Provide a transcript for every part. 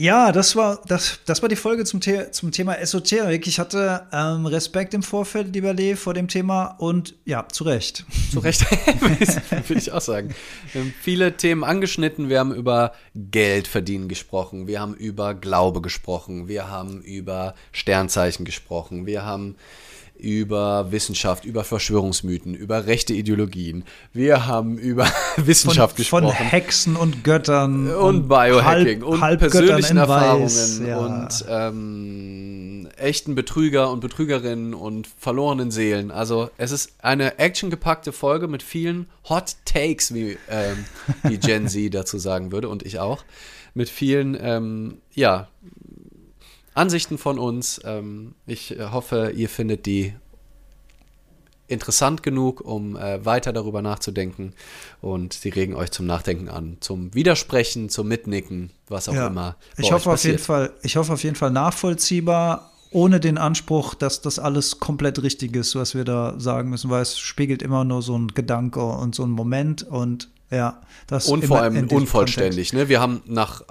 Ja, das war, das, das war die Folge zum, The zum Thema Esoterik. Ich hatte ähm, Respekt im Vorfeld, lieber Lee, vor dem Thema und ja, zu Recht. Zu Recht, würde ich auch sagen. Wir haben viele Themen angeschnitten. Wir haben über Geld verdienen gesprochen. Wir haben über Glaube gesprochen. Wir haben über Sternzeichen gesprochen. Wir haben über Wissenschaft, über Verschwörungsmythen, über rechte Ideologien. Wir haben über Wissenschaft von, gesprochen. Von Hexen und Göttern. Und, Biohacking halb, und halb persönlichen Erfahrungen Weiß, ja. und ähm, echten Betrüger und Betrügerinnen und verlorenen Seelen. Also es ist eine actiongepackte Folge mit vielen Hot Takes, wie ähm, die Gen Z dazu sagen würde und ich auch. Mit vielen, ähm, ja, Ansichten von uns. Ähm, ich äh, hoffe, ihr findet die interessant genug, um äh, weiter darüber nachzudenken. Und sie regen euch zum Nachdenken an, zum Widersprechen, zum Mitnicken, was auch Ja. immer. Ich hoffe auf jeden. Fall, ich hoffe auf jeden Fall nachvollziehbar, ohne den Anspruch, dass das alles komplett richtig ist, was wir da sagen müssen, weil es spiegelt immer nur so ein Gedanke und so ein Moment und ja, das Und vor allem unvollständig. Ne? Wir haben nach äh,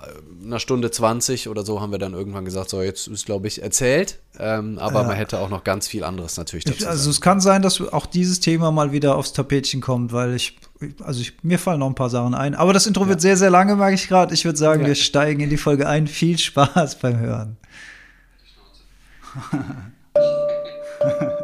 einer Stunde 20 oder so haben wir dann irgendwann gesagt, so jetzt ist, glaube ich, erzählt. Ähm, aber Ja. man hätte auch noch ganz viel anderes natürlich dazu Ich, also sagen. es kann sein, dass auch dieses Thema mal wieder aufs Tapetchen kommt, weil ich, also ich, mir fallen noch ein paar Sachen ein. Aber das Intro wird sehr, sehr lange, merke ich gerade. Ich würde sagen, Ja. wir steigen in die Folge ein. Viel Spaß beim Hören.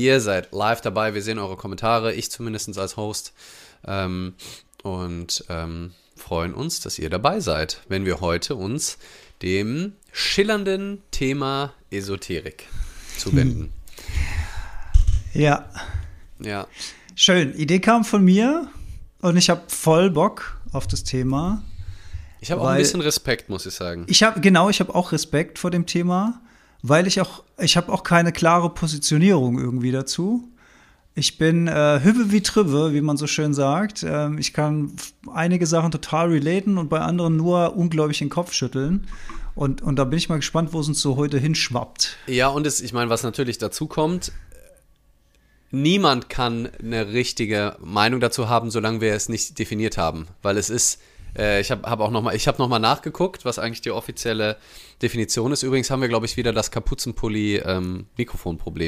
Ihr seid live dabei, wir sehen eure Kommentare, ich zumindest als Host. Ähm, und ähm, freuen uns, dass ihr dabei seid, wenn wir heute uns dem schillernden Thema Esoterik zuwenden. Ja, Ja, schön. Idee kam von mir und ich habe voll Bock auf das Thema. ich habe auch ein bisschen Respekt, muss ich sagen. Ich habe genau, ich habe auch Respekt vor dem Thema, weil ich auch, ich habe auch keine klare Positionierung irgendwie dazu. Ich bin äh, Hübbe wie Trübbe, wie man so schön sagt. Ähm, ich kann einige Sachen total relaten und bei anderen nur unglaublich den Kopf schütteln. Und, und da bin ich mal gespannt, wo es uns so heute hinschwappt. Ja, und es, ich meine, was natürlich dazu kommt, niemand kann eine richtige Meinung dazu haben, solange wir es nicht definiert haben, weil es ist äh, ich habe hab auch noch mal ich habe nachgeguckt, was eigentlich die offizielle Definition ist. Übrigens haben wir glaube ich wieder das Kapuzenpulli ähm,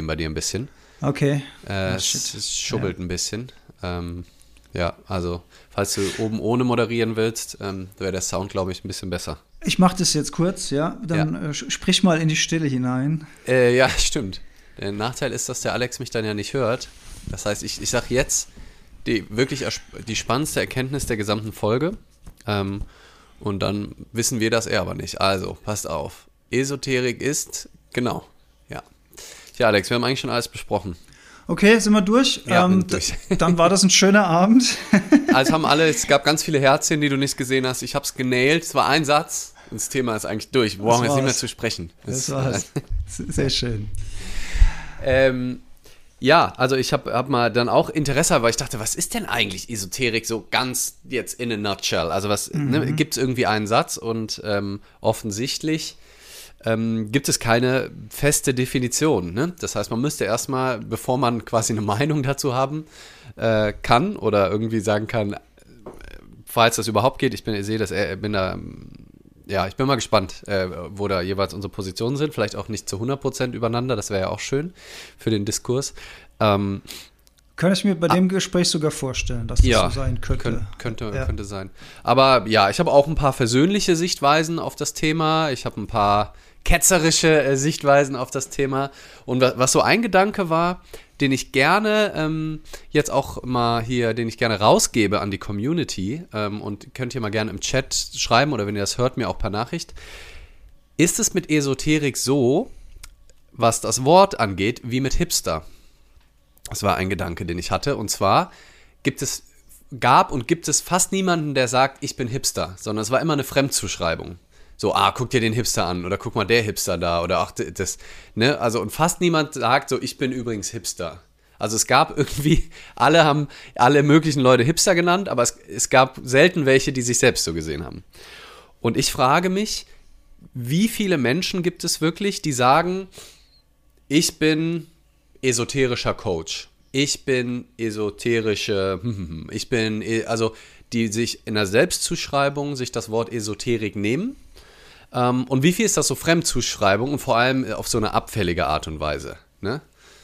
bei dir ein bisschen. Okay. Äh, Ah, es, es schubbelt ein bisschen. Ähm, ja, also falls du oben ohne moderieren willst, ähm, wäre der Sound glaube ich ein bisschen besser. Ich mache das jetzt kurz, ja. Dann Äh, sch- sprich mal in die Stille hinein. Äh, ja, stimmt. Der Nachteil ist, dass der Alex mich dann ja nicht hört. Das heißt, ich, ich sage jetzt die wirklich die spannendste Erkenntnis der gesamten Folge. Ähm, und dann wissen wir das er aber nicht. Also, passt auf. Esoterik ist, genau, ja. Ja, Alex, wir haben eigentlich schon alles besprochen. Okay, sind wir durch? Ja, ähm, durch. Dann war das ein schöner Abend. Also haben alle, es gab ganz viele Herzchen, die du nicht gesehen hast. Ich habe es genailt. Es war ein Satz. Und das Thema ist eigentlich durch. Wir brauchen jetzt nicht mehr zu sprechen. Das, das war's. Sehr schön. Ähm, ja, also ich habe hab mal dann auch Interesse, weil ich dachte, was ist denn eigentlich Esoterik so ganz jetzt in a nutshell? Also was ne, mhm. ne, gibt es irgendwie einen Satz und ähm, offensichtlich ähm, gibt es keine feste Definition. Ne? Das heißt, man müsste erstmal, bevor man quasi eine Meinung dazu haben äh, kann oder irgendwie sagen kann, äh, falls das überhaupt geht, ich bin, ich sehe das, äh, bin da ja, ich bin mal gespannt, äh, wo da jeweils unsere Positionen sind. Vielleicht auch nicht zu 100% übereinander, das wäre ja auch schön für den Diskurs. Ähm, könnte ich mir bei ah, dem Gespräch sogar vorstellen, dass das ja, so sein könnte. Könnt, könnte, ja. könnte sein. Aber ja, ich habe auch ein paar versöhnliche Sichtweisen auf das Thema. Ich habe ein paar ketzerische äh, Sichtweisen auf das Thema. Und was so ein Gedanke war, den ich gerne ähm, jetzt auch mal hier, den ich gerne rausgebe an die Community ähm, und könnt ihr mal gerne im Chat schreiben oder wenn ihr das hört, mir auch per Nachricht. Ist es mit Esoterik so, was das Wort angeht, wie mit Hipster? Das war ein Gedanke, den ich hatte. Und zwar gibt es, gab und gibt es fast niemanden, der sagt, ich bin Hipster, sondern es war immer eine Fremdzuschreibung so, ah, guck dir den Hipster an oder guck mal der Hipster da oder ach, das, ne? Also, und fast niemand sagt so, ich bin übrigens Hipster. Also es gab irgendwie, alle haben alle möglichen Leute Hipster genannt, aber es, es gab selten welche, die sich selbst so gesehen haben. Und ich frage mich, wie viele Menschen gibt es wirklich, die sagen, ich bin esoterischer Coach. Ich bin esoterische, ich bin, e, also die sich in der Selbstzuschreibung sich das Wort Esoterik nehmen ähm, und wie viel ist das so Fremdzuschreibung und vor allem auf so eine abfällige Art und Weise? Ne?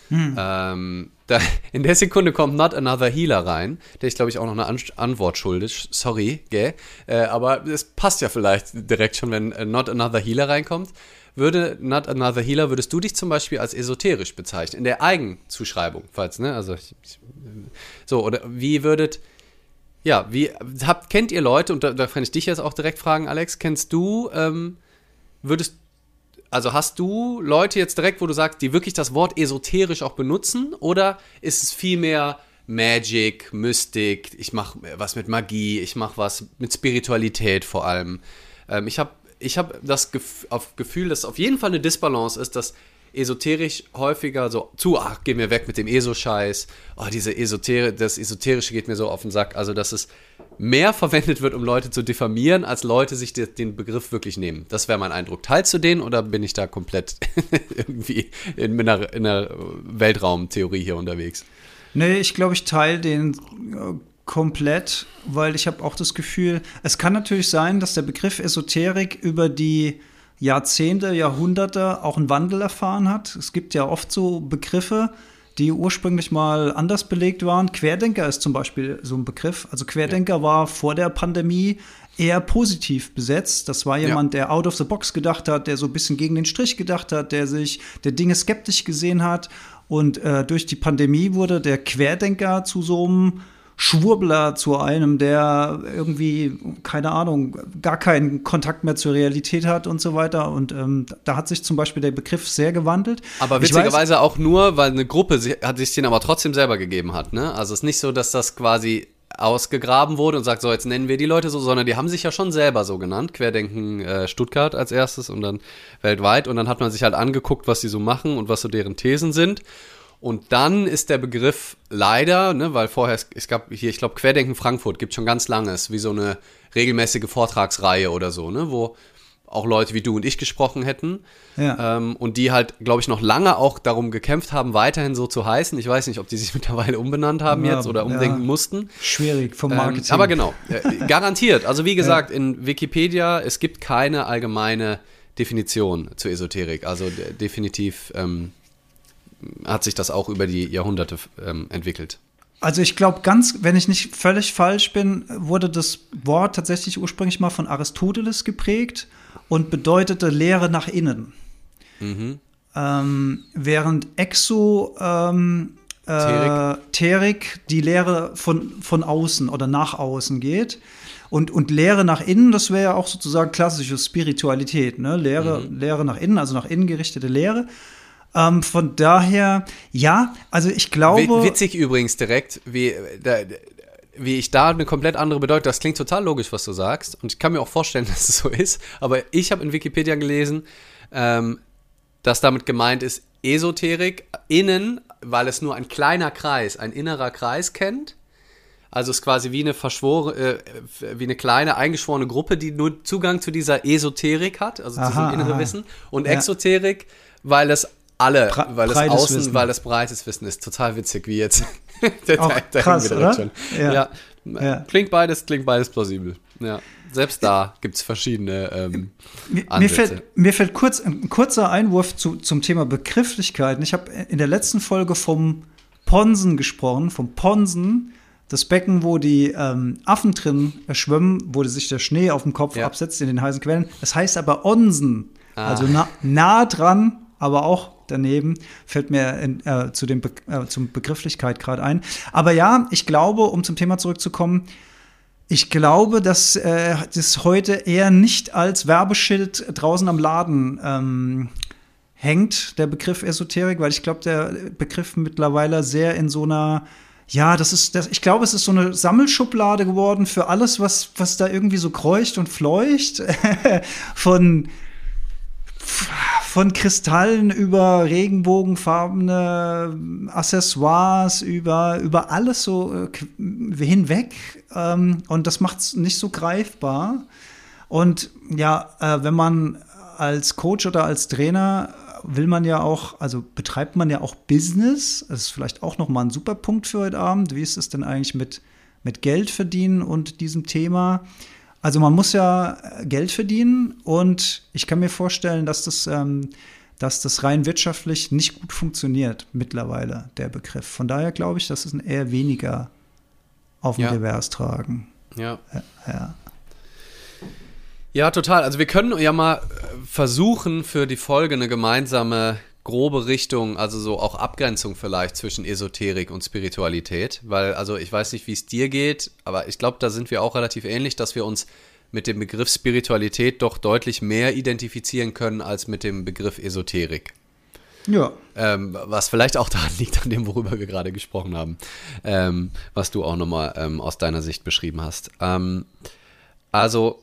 Hm. Ähm, da, in der Sekunde kommt Not Another Healer rein, der ich glaube ich auch noch eine An Antwort schuldig. Sorry, gell? Äh, aber es passt ja vielleicht direkt schon, wenn äh, Not Another Healer reinkommt. Würde Not Another Healer, würdest du dich zum Beispiel als esoterisch bezeichnen? In der Eigenzuschreibung, falls, ne? Also, ich, ich, so, oder wie würdet, ja, wie habt, kennt ihr Leute, und da, da kann ich dich jetzt auch direkt fragen, Alex, kennst du, ähm, würdest, also hast du Leute jetzt direkt, wo du sagst, die wirklich das Wort esoterisch auch benutzen, oder ist es vielmehr Magic, Mystik, ich mache was mit Magie, ich mache was mit Spiritualität vor allem. Ähm, ich habe ich hab das Gef Gefühl, dass auf jeden Fall eine Disbalance ist, dass esoterisch häufiger so zu, ach, geh mir weg mit dem ESO-Scheiß, oh, diese Esoterik, das Esoterische geht mir so auf den Sack. Also, dass es mehr verwendet wird, um Leute zu diffamieren, als Leute sich den Begriff wirklich nehmen. Das wäre mein Eindruck. Teilst du den oder bin ich da komplett irgendwie in einer, in einer Weltraumtheorie hier unterwegs? Nee, ich glaube, ich teile den äh, komplett, weil ich habe auch das Gefühl, es kann natürlich sein, dass der Begriff Esoterik über die Jahrzehnte, Jahrhunderte auch einen Wandel erfahren hat. Es gibt ja oft so Begriffe, die ursprünglich mal anders belegt waren. Querdenker ist zum Beispiel so ein Begriff. Also Querdenker ja. war vor der Pandemie eher positiv besetzt. Das war jemand, ja. der out of the box gedacht hat, der so ein bisschen gegen den Strich gedacht hat, der sich der Dinge skeptisch gesehen hat. Und äh, durch die Pandemie wurde der Querdenker zu so einem Schwurbler zu einem, der irgendwie, keine Ahnung, gar keinen Kontakt mehr zur Realität hat und so weiter. Und ähm, da hat sich zum Beispiel der Begriff sehr gewandelt. Aber witzigerweise weiß, auch nur, weil eine Gruppe hat sich den aber trotzdem selber gegeben hat. Ne? Also es ist nicht so, dass das quasi ausgegraben wurde und sagt, so jetzt nennen wir die Leute so, sondern die haben sich ja schon selber so genannt. Querdenken äh, Stuttgart als erstes und dann weltweit. Und dann hat man sich halt angeguckt, was sie so machen und was so deren Thesen sind. Und dann ist der Begriff leider, ne, weil vorher, es, es gab hier, ich glaube, Querdenken Frankfurt gibt schon ganz langes, wie so eine regelmäßige Vortragsreihe oder so, ne, wo auch Leute wie du und ich gesprochen hätten. Ja. Ähm, und die halt, glaube ich, noch lange auch darum gekämpft haben, weiterhin so zu heißen. Ich weiß nicht, ob die sich mittlerweile umbenannt haben ja, jetzt oder umdenken ja. mussten. Schwierig vom ähm, Marketing. Ähm, aber genau, äh, garantiert. Also wie gesagt, in Wikipedia, es gibt keine allgemeine Definition zur Esoterik. Also definitiv ähm, hat sich das auch über die Jahrhunderte ähm, entwickelt. Also ich glaube ganz, wenn ich nicht völlig falsch bin, wurde das Wort tatsächlich ursprünglich mal von Aristoteles geprägt und bedeutete Lehre nach innen. Mhm. Ähm, während Exo ähm, äh, Terik die Lehre von, von außen oder nach außen geht. Und, und Lehre nach innen, das wäre ja auch sozusagen klassische Spiritualität, ne? Lehre, mhm. Lehre nach innen, also nach innen gerichtete Lehre. Ähm, von daher, ja, also ich glaube. Witzig übrigens direkt, wie, da, wie ich da eine komplett andere Bedeutung. Das klingt total logisch, was du sagst. Und ich kann mir auch vorstellen, dass es so ist. Aber ich habe in Wikipedia gelesen, ähm, dass damit gemeint ist, Esoterik innen, weil es nur ein kleiner Kreis, ein innerer Kreis kennt. Also es ist quasi wie eine verschwore, äh, wie eine kleine eingeschworene Gruppe, die nur Zugang zu dieser Esoterik hat, also zu diesem inneren Wissen. Und ja. Exoterik, weil es alle, Bre weil es außen, Wissen. weil es breites Wissen ist. Total witzig, wie jetzt. der, Auch der, krass, oder? Ja. Ja. ja. Klingt beides, klingt beides plausibel. Ja. Selbst da gibt es verschiedene ähm, mir, fällt, mir fällt kurz ein kurzer Einwurf zu, zum Thema Begrifflichkeiten. Ich habe in der letzten Folge vom Ponsen gesprochen, vom Ponsen, das Becken, wo die ähm, Affen drin schwimmen, wo sich der Schnee auf dem Kopf ja. absetzt in den heißen Quellen. Das heißt aber Onsen, ah. also na, nah dran, aber auch daneben, fällt mir in, äh, zu dem Be äh, zum Begrifflichkeit gerade ein. Aber ja, ich glaube, um zum Thema zurückzukommen, ich glaube, dass äh, das heute eher nicht als Werbeschild draußen am Laden ähm, hängt, der Begriff Esoterik, weil ich glaube, der Begriff mittlerweile sehr in so einer ja, das ist, das, ich glaube, es ist so eine Sammelschublade geworden für alles, was, was da irgendwie so kreucht und fleucht. Von von Kristallen über regenbogenfarbene Accessoires, über, über alles so äh, hinweg. Ähm, und das macht es nicht so greifbar. Und ja, äh, wenn man als Coach oder als Trainer will man ja auch, also betreibt man ja auch Business. Das ist vielleicht auch noch mal ein super Punkt für heute Abend. Wie ist es denn eigentlich mit, mit Geld verdienen und diesem Thema? Also man muss ja äh, Geld verdienen und ich kann mir vorstellen, dass das, ähm, dass das rein wirtschaftlich nicht gut funktioniert mittlerweile, der Begriff. Von daher glaube ich, dass es ein eher weniger auf dem ja. Revers tragen. Ja. ja. Ja, total. Also wir können ja mal äh, versuchen, für die Folge eine gemeinsame grobe Richtung, also so auch Abgrenzung vielleicht zwischen Esoterik und Spiritualität, weil also ich weiß nicht, wie es dir geht, aber ich glaube, da sind wir auch relativ ähnlich, dass wir uns mit dem Begriff Spiritualität doch deutlich mehr identifizieren können als mit dem Begriff Esoterik. Ja. Ähm, was vielleicht auch daran liegt, an dem, worüber wir gerade gesprochen haben, ähm, was du auch nochmal ähm, aus deiner Sicht beschrieben hast. Ähm, also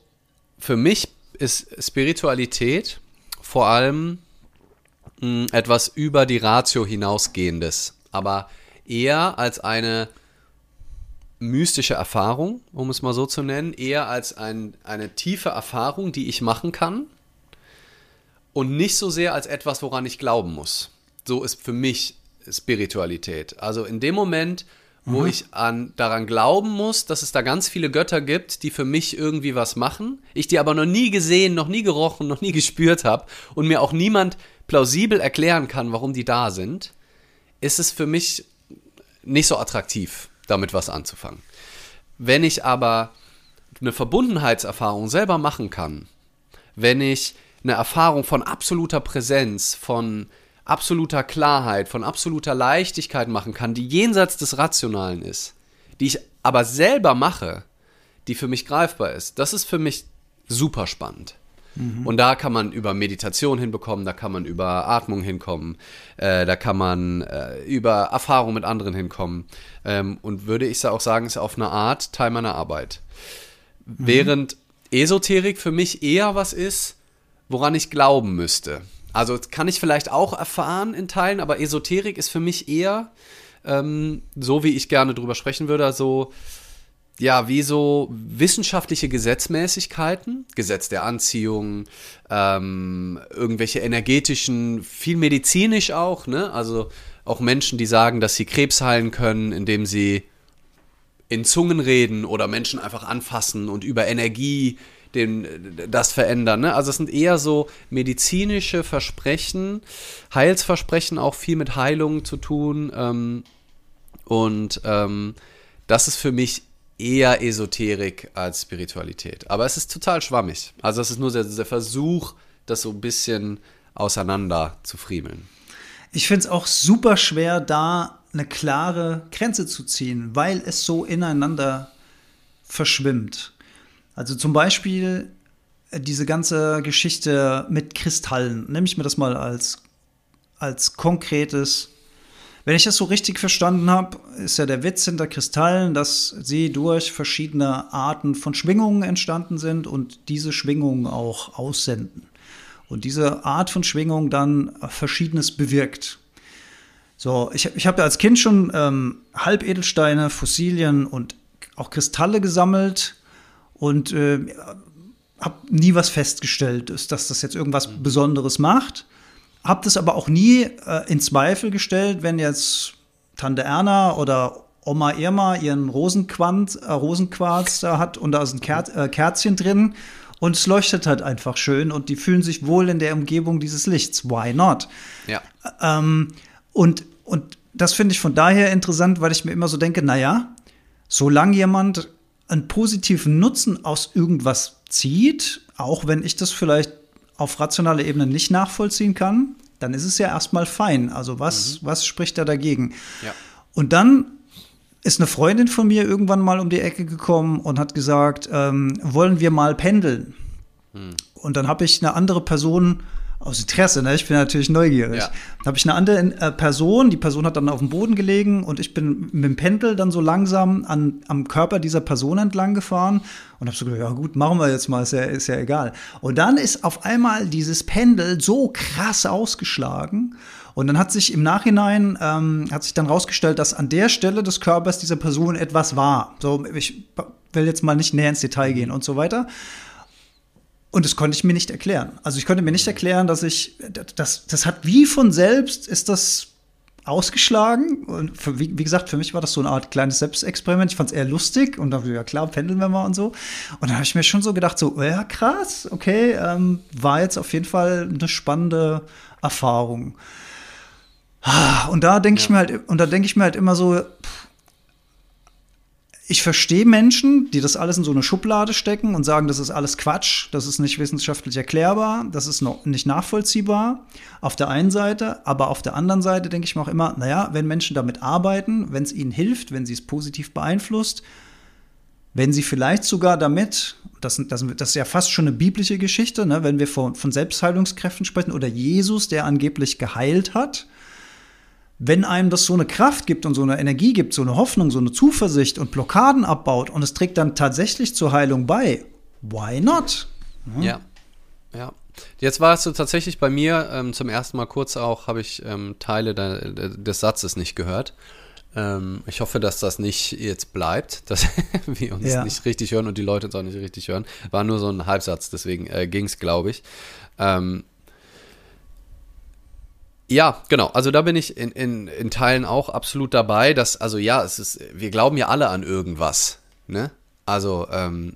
für mich ist Spiritualität vor allem mh, etwas über die Ratio hinausgehendes, aber eher als eine mystische Erfahrung, um es mal so zu nennen, eher als ein, eine tiefe Erfahrung, die ich machen kann und nicht so sehr als etwas, woran ich glauben muss. So ist für mich Spiritualität. Also in dem Moment, wo mhm. ich an, daran glauben muss, dass es da ganz viele Götter gibt, die für mich irgendwie was machen, ich die aber noch nie gesehen, noch nie gerochen, noch nie gespürt habe und mir auch niemand plausibel erklären kann, warum die da sind, ist es für mich nicht so attraktiv, damit was anzufangen. Wenn ich aber eine Verbundenheitserfahrung selber machen kann, wenn ich eine Erfahrung von absoluter Präsenz, von absoluter Klarheit, von absoluter Leichtigkeit machen kann, die jenseits des Rationalen ist, die ich aber selber mache, die für mich greifbar ist, das ist für mich super spannend. Mhm. Und da kann man über Meditation hinbekommen, da kann man über Atmung hinkommen, äh, da kann man äh, über Erfahrung mit anderen hinkommen. Ähm, und würde ich auch sagen, ist auf eine Art Teil meiner Arbeit. Mhm. Während Esoterik für mich eher was ist, woran ich glauben müsste. Also kann ich vielleicht auch erfahren in Teilen, aber Esoterik ist für mich eher, ähm, so wie ich gerne drüber sprechen würde, so ja, wie so wissenschaftliche Gesetzmäßigkeiten, Gesetz der Anziehung, ähm, irgendwelche energetischen, viel medizinisch auch, ne? Also auch Menschen, die sagen, dass sie Krebs heilen können, indem sie in Zungen reden oder Menschen einfach anfassen und über Energie den, das verändern. Ne? Also es sind eher so medizinische Versprechen, Heilsversprechen, auch viel mit Heilung zu tun. Ähm, und ähm, das ist für mich eher Esoterik als Spiritualität. Aber es ist total schwammig. Also es ist nur der, der Versuch, das so ein bisschen auseinander zu friemeln. Ich finde es auch super schwer, da eine klare Grenze zu ziehen, weil es so ineinander verschwimmt. Also zum Beispiel äh, diese ganze Geschichte mit Kristallen. Nehme ich mir das mal als als konkretes. Wenn ich das so richtig verstanden habe, ist ja der Witz hinter Kristallen, dass sie durch verschiedene Arten von Schwingungen entstanden sind und diese Schwingungen auch aussenden. Und diese Art von Schwingung dann Verschiedenes bewirkt. So, ich, ich habe ja als Kind schon ähm, Halbedelsteine, Fossilien und auch Kristalle gesammelt und äh, habe nie was festgestellt, dass das jetzt irgendwas Besonderes macht. Habe das aber auch nie äh, in Zweifel gestellt, wenn jetzt Tante Erna oder Oma Irma ihren Rosenquant, äh, Rosenquarz da hat und da ist ein Ker äh, Kerzchen drin und es leuchtet halt einfach schön und die fühlen sich wohl in der Umgebung dieses Lichts. Why not? Ja. Ähm, und, und das finde ich von daher interessant, weil ich mir immer so denke, naja, solange jemand einen positiven Nutzen aus irgendwas zieht, auch wenn ich das vielleicht auf rationaler Ebene nicht nachvollziehen kann, dann ist es ja erstmal fein. Also was, mhm. was spricht da dagegen? Ja. Und dann ist eine Freundin von mir irgendwann mal um die Ecke gekommen und hat gesagt, ähm, wollen wir mal pendeln? Mhm. Und dann habe ich eine andere Person aus Interesse, ne? Ich bin natürlich neugierig. Ja. Da habe ich eine andere äh, Person, die Person hat dann auf dem Boden gelegen und ich bin mit dem Pendel dann so langsam an, am Körper dieser Person entlang gefahren und habe so gedacht, ja gut, machen wir jetzt mal, ist ja, ist ja egal. Und dann ist auf einmal dieses Pendel so krass ausgeschlagen und dann hat sich im Nachhinein, ähm, hat sich dann rausgestellt, dass an der Stelle des Körpers dieser Person etwas war. So, ich will jetzt mal nicht näher ins Detail gehen und so weiter. Und das konnte ich mir nicht erklären. Also ich konnte mir nicht erklären, dass ich, das, das hat wie von selbst, ist das ausgeschlagen. Und für, wie, wie, gesagt, für mich war das so eine Art kleines Selbstexperiment. Ich fand es eher lustig und dann, ja klar, pendeln wir mal und so. Und dann habe ich mir schon so gedacht, so, ja krass, okay, ähm, war jetzt auf jeden Fall eine spannende Erfahrung. Ah, und da denke ja. ich mir halt, und da denke ich mir halt immer so, pff, ich verstehe Menschen, die das alles in so eine Schublade stecken und sagen, das ist alles Quatsch, das ist nicht wissenschaftlich erklärbar, das ist noch nicht nachvollziehbar. Auf der einen Seite, aber auf der anderen Seite denke ich mir auch immer, naja, wenn Menschen damit arbeiten, wenn es ihnen hilft, wenn sie es positiv beeinflusst, wenn sie vielleicht sogar damit, das, das, das ist ja fast schon eine biblische Geschichte, ne, wenn wir von, von Selbstheilungskräften sprechen oder Jesus, der angeblich geheilt hat, wenn einem das so eine Kraft gibt und so eine Energie gibt, so eine Hoffnung, so eine Zuversicht und Blockaden abbaut und es trägt dann tatsächlich zur Heilung bei, why not? Hm? Ja, ja. Jetzt warst du tatsächlich bei mir ähm, zum ersten Mal kurz auch, habe ich ähm, Teile de, de, des Satzes nicht gehört. Ähm, ich hoffe, dass das nicht jetzt bleibt, dass wir uns ja. nicht richtig hören und die Leute uns auch nicht richtig hören. War nur so ein Halbsatz, deswegen äh, ging es, glaube ich. Ähm, ja, genau. Also da bin ich in, in, in Teilen auch absolut dabei, dass, also ja, es ist, wir glauben ja alle an irgendwas. Ne? Also, ähm,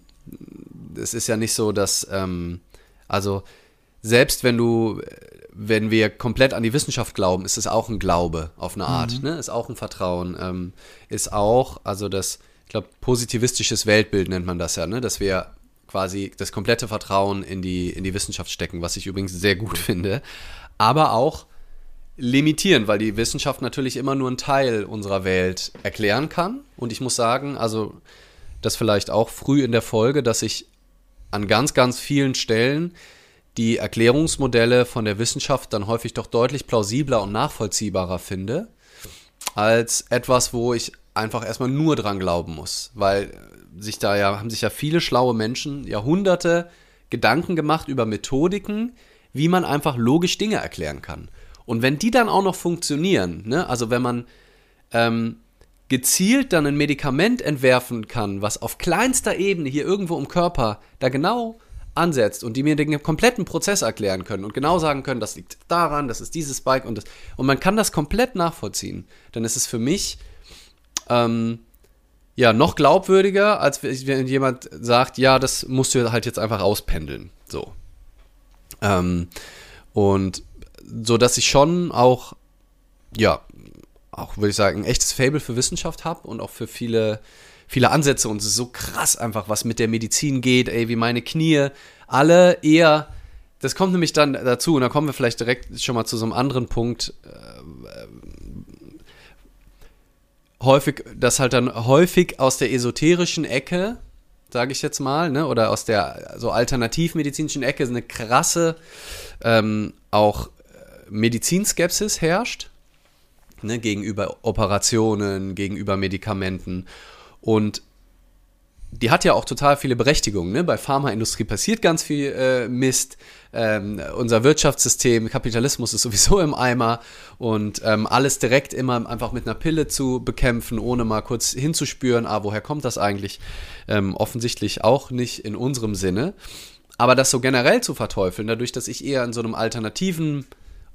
es ist ja nicht so, dass, ähm, also selbst wenn du, wenn wir komplett an die Wissenschaft glauben, ist es auch ein Glaube auf eine Art, mhm. ne? Ist auch ein Vertrauen, ähm, ist auch, also das, ich glaube, positivistisches Weltbild nennt man das ja, ne? Dass wir quasi das komplette Vertrauen in die, in die Wissenschaft stecken, was ich übrigens sehr gut finde. Aber auch limitieren, weil die Wissenschaft natürlich immer nur einen Teil unserer Welt erklären kann. Und ich muss sagen, also das vielleicht auch früh in der Folge, dass ich an ganz, ganz vielen Stellen die Erklärungsmodelle von der Wissenschaft dann häufig doch deutlich plausibler und nachvollziehbarer finde, als etwas, wo ich einfach erstmal nur dran glauben muss. Weil sich da ja, haben sich ja viele schlaue Menschen Jahrhunderte Gedanken gemacht über Methodiken, wie man einfach logisch Dinge erklären kann. Und wenn die dann auch noch funktionieren, ne, also wenn man ähm, gezielt dann ein Medikament entwerfen kann, was auf kleinster Ebene hier irgendwo im Körper da genau ansetzt und die mir den kompletten Prozess erklären können und genau sagen können, das liegt daran, das ist dieses Spike und das und man kann das komplett nachvollziehen, dann ist es für mich ähm, ja noch glaubwürdiger, als wenn jemand sagt, ja, das musst du halt jetzt einfach auspendeln, so. Ähm, und so dass ich schon auch, ja, auch würde ich sagen, ein echtes Fable für Wissenschaft habe und auch für viele, viele Ansätze. Und es ist so krass einfach, was mit der Medizin geht, ey, wie meine Knie alle eher. Das kommt nämlich dann dazu, und da kommen wir vielleicht direkt schon mal zu so einem anderen Punkt. Äh, häufig, das halt dann häufig aus der esoterischen Ecke, sage ich jetzt mal, ne, oder aus der so alternativmedizinischen Ecke eine krasse ähm, auch Medizinskepsis herrscht, ne, gegenüber Operationen, gegenüber Medikamenten. Und die hat ja auch total viele Berechtigungen. Ne? Bei Pharmaindustrie passiert ganz viel äh, Mist. Ähm, unser Wirtschaftssystem, Kapitalismus ist sowieso im Eimer und ähm, alles direkt immer einfach mit einer Pille zu bekämpfen, ohne mal kurz hinzuspüren, ah, woher kommt das eigentlich? Ähm, offensichtlich auch nicht in unserem Sinne. Aber das so generell zu verteufeln, dadurch, dass ich eher in so einem alternativen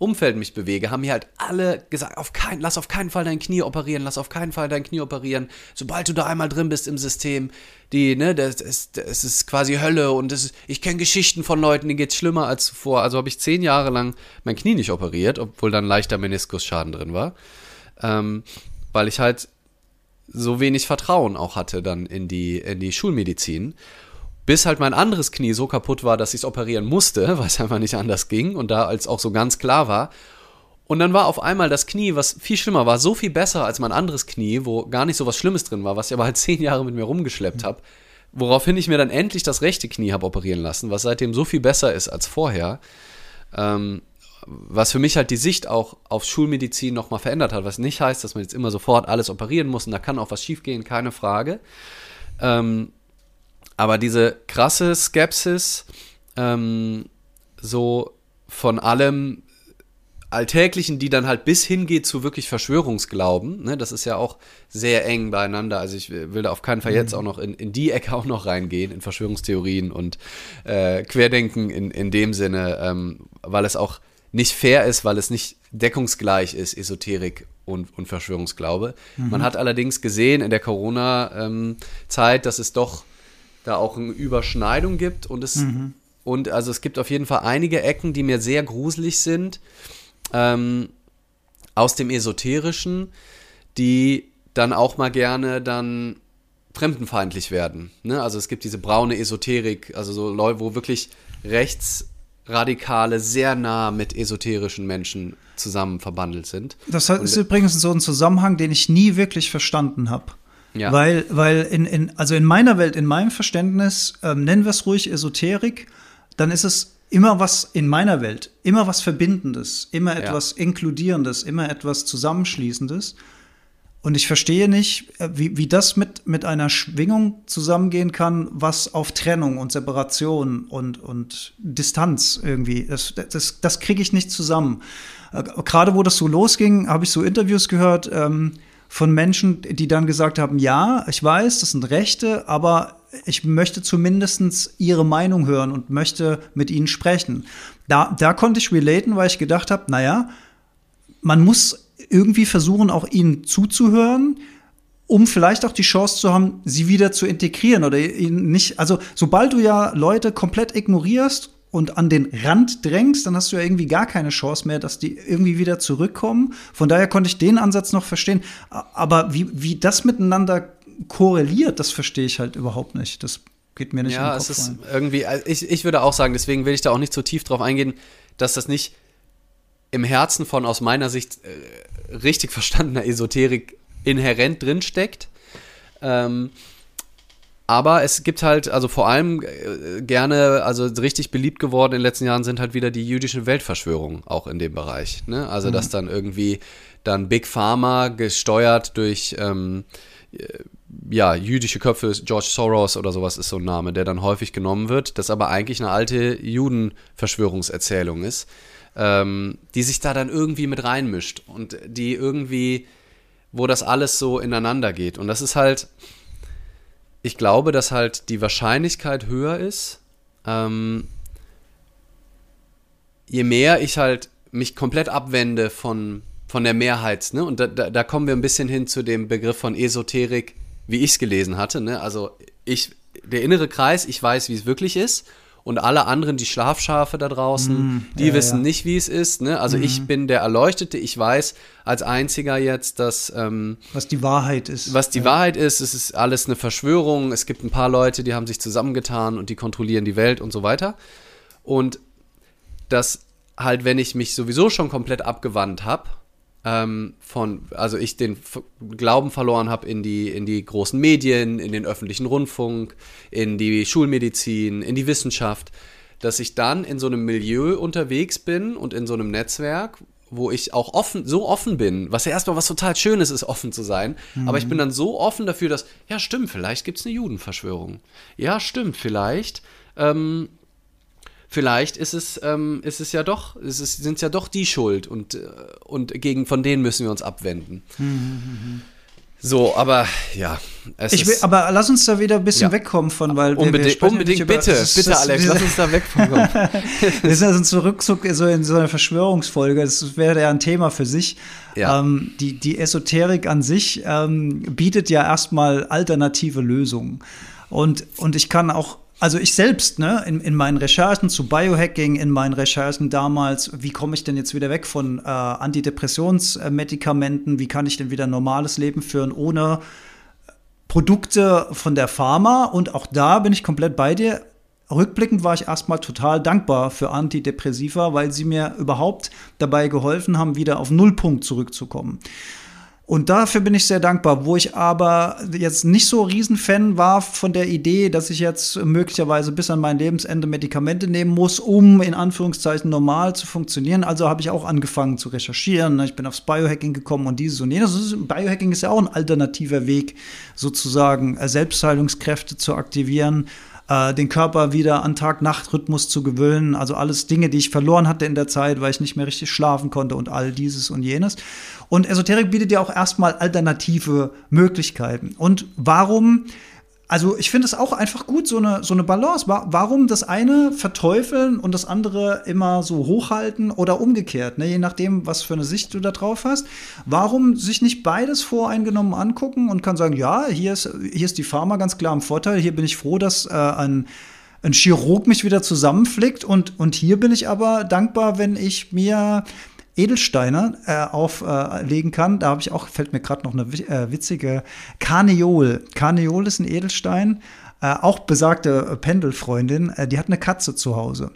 Umfeld mich bewege, haben mir halt alle gesagt, auf kein, lass auf keinen Fall dein Knie operieren, lass auf keinen Fall dein Knie operieren. Sobald du da einmal drin bist im System, die, ne, das ist, das ist quasi Hölle und das ist, ich kenne Geschichten von Leuten, denen geht's schlimmer als zuvor. Also habe ich zehn Jahre lang mein Knie nicht operiert, obwohl dann leichter Meniskusschaden drin war. Ähm, weil ich halt so wenig Vertrauen auch hatte dann in die, in die Schulmedizin bis halt mein anderes Knie so kaputt war, dass ich es operieren musste, weil es einfach nicht anders ging und da als auch so ganz klar war. Und dann war auf einmal das Knie, was viel schlimmer war, so viel besser als mein anderes Knie, wo gar nicht so was Schlimmes drin war, was ich aber halt zehn Jahre mit mir rumgeschleppt habe. Woraufhin ich mir dann endlich das rechte Knie habe operieren lassen, was seitdem so viel besser ist als vorher. Ähm, was für mich halt die Sicht auch auf Schulmedizin nochmal verändert hat, was nicht heißt, dass man jetzt immer sofort alles operieren muss und da kann auch was schiefgehen, keine Frage. Ähm, aber diese krasse Skepsis, ähm, so von allem Alltäglichen, die dann halt bis hingeht zu wirklich Verschwörungsglauben, ne, das ist ja auch sehr eng beieinander. Also ich will da auf keinen Fall jetzt mhm. auch noch in, in die Ecke auch noch reingehen, in Verschwörungstheorien und äh, Querdenken in, in dem Sinne, ähm, weil es auch nicht fair ist, weil es nicht deckungsgleich ist, Esoterik und, und Verschwörungsglaube. Mhm. Man hat allerdings gesehen in der Corona-Zeit, ähm, dass es doch da auch eine Überschneidung gibt und es mhm. und also es gibt auf jeden Fall einige Ecken, die mir sehr gruselig sind ähm, aus dem Esoterischen, die dann auch mal gerne dann fremdenfeindlich werden. Ne? Also es gibt diese braune Esoterik, also so Leute, wo wirklich Rechtsradikale sehr nah mit esoterischen Menschen zusammen verbandelt sind. Das ist übrigens so ein Zusammenhang, den ich nie wirklich verstanden habe. Ja. Weil, weil in, in, also in meiner Welt, in meinem Verständnis, ähm, nennen wir es ruhig Esoterik, dann ist es immer was in meiner Welt, immer was Verbindendes, immer etwas ja. Inkludierendes, immer etwas Zusammenschließendes. Und ich verstehe nicht, äh, wie, wie das mit, mit einer Schwingung zusammengehen kann, was auf Trennung und Separation und, und Distanz irgendwie, das, das, das kriege ich nicht zusammen. Äh, gerade wo das so losging, habe ich so Interviews gehört, ähm, von Menschen, die dann gesagt haben, ja, ich weiß, das sind Rechte, aber ich möchte zumindest ihre Meinung hören und möchte mit ihnen sprechen. Da, da konnte ich relaten, weil ich gedacht habe, naja, man muss irgendwie versuchen, auch ihnen zuzuhören, um vielleicht auch die Chance zu haben, sie wieder zu integrieren oder ihnen nicht, also sobald du ja Leute komplett ignorierst und an den Rand drängst, dann hast du ja irgendwie gar keine Chance mehr, dass die irgendwie wieder zurückkommen. Von daher konnte ich den Ansatz noch verstehen. Aber wie, wie das miteinander korreliert, das verstehe ich halt überhaupt nicht. Das geht mir nicht ja, in den Kopf es ist irgendwie, also ich, ich würde auch sagen, deswegen will ich da auch nicht so tief drauf eingehen, dass das nicht im Herzen von aus meiner Sicht äh, richtig verstandener Esoterik inhärent drinsteckt. Ähm, aber es gibt halt, also vor allem äh, gerne, also richtig beliebt geworden in den letzten Jahren sind halt wieder die jüdischen Weltverschwörungen auch in dem Bereich. Ne? Also, mhm. dass dann irgendwie dann Big Pharma gesteuert durch ähm, äh, ja, jüdische Köpfe, George Soros oder sowas ist so ein Name, der dann häufig genommen wird, das aber eigentlich eine alte Judenverschwörungserzählung ist, ähm, die sich da dann irgendwie mit reinmischt und die irgendwie, wo das alles so ineinander geht. Und das ist halt, ich glaube, dass halt die Wahrscheinlichkeit höher ist, ähm, je mehr ich halt mich komplett abwende von, von der Mehrheit, ne? Und da, da, da kommen wir ein bisschen hin zu dem Begriff von Esoterik, wie ich es gelesen hatte, ne? Also ich, der innere Kreis, ich weiß, wie es wirklich ist und alle anderen, die Schlafschafe da draußen, mm, die ja, wissen ja. nicht, wie es ist. Ne? Also mm. ich bin der Erleuchtete, ich weiß als einziger jetzt, dass ähm, was die Wahrheit ist. Was die ja. Wahrheit ist, es ist alles eine Verschwörung. Es gibt ein paar Leute, die haben sich zusammengetan und die kontrollieren die Welt und so weiter. Und dass halt, wenn ich mich sowieso schon komplett abgewandt habe ähm, von, also ich den Glauben verloren habe in die, in die großen Medien, in den öffentlichen Rundfunk, in die Schulmedizin, in die Wissenschaft, dass ich dann in so einem Milieu unterwegs bin und in so einem Netzwerk, wo ich auch offen, so offen bin, was ja erstmal was total Schönes ist, offen zu sein. Mhm. Aber ich bin dann so offen dafür, dass, ja, stimmt, vielleicht gibt es eine Judenverschwörung. Ja, stimmt, vielleicht. Ähm, vielleicht ist es, ähm, ist es ja doch, ist es sind ja doch die Schuld und, äh, und gegen von denen müssen wir uns abwenden. Mhm. So, aber ja. ich will, aber lass uns da wieder ein bisschen ja. wegkommen von, weil wir, unbedingt, wir unbedingt über, bitte, das, bitte, Alex, lass uns da wegkommen. wir sind also ein Zurückzug so in so einer Verschwörungsfolge. Das wäre ja ein Thema für sich. Ja. Ähm, die, die Esoterik an sich ähm, bietet ja erstmal alternative Lösungen. Und, und ich kann auch also ich selbst, ne, in, in meinen Recherchen zu Biohacking, in meinen Recherchen damals, wie komme ich denn jetzt wieder weg von äh, Antidepressionsmedikamenten, wie kann ich denn wieder ein normales Leben führen ohne Produkte von der Pharma? Und auch da bin ich komplett bei dir. Rückblickend war ich erstmal total dankbar für Antidepressiva, weil sie mir überhaupt dabei geholfen haben, wieder auf Nullpunkt zurückzukommen. Und dafür bin ich sehr dankbar. Wo ich aber jetzt nicht so Riesenfan war von der Idee, dass ich jetzt möglicherweise bis an mein Lebensende Medikamente nehmen muss, um in Anführungszeichen normal zu funktionieren. Also habe ich auch angefangen zu recherchieren. Ich bin aufs Biohacking gekommen und dieses und jenes. Biohacking ist ja auch ein alternativer Weg, sozusagen äh, Selbstheilungskräfte zu aktivieren äh, den Körper wieder an Tag-Nacht-Rhythmus zu gewöhnen. Also alles Dinge, die ich verloren hatte in der Zeit, weil ich nicht mehr richtig schlafen konnte und all dieses und jenes. Und Esoterik bietet ja auch erstmal alternative Möglichkeiten. Und warum also ich finde es auch einfach gut, so eine, so eine Balance. Warum das eine verteufeln und das andere immer so hochhalten oder umgekehrt, ne? je nachdem, was für eine Sicht du da drauf hast. Warum sich nicht beides voreingenommen angucken und kann sagen, ja, hier ist, hier ist die Pharma ganz klar im Vorteil, hier bin ich froh, dass äh, ein, ein Chirurg mich wieder zusammenflickt und, und hier bin ich aber dankbar, wenn ich mir Edelsteine äh, auflegen äh, kann. Da habe ich auch, fällt mir gerade noch eine äh, witzige Karneol. Karneol ist ein Edelstein. Äh, auch besagte Pendelfreundin, äh, die hat eine Katze zu Hause.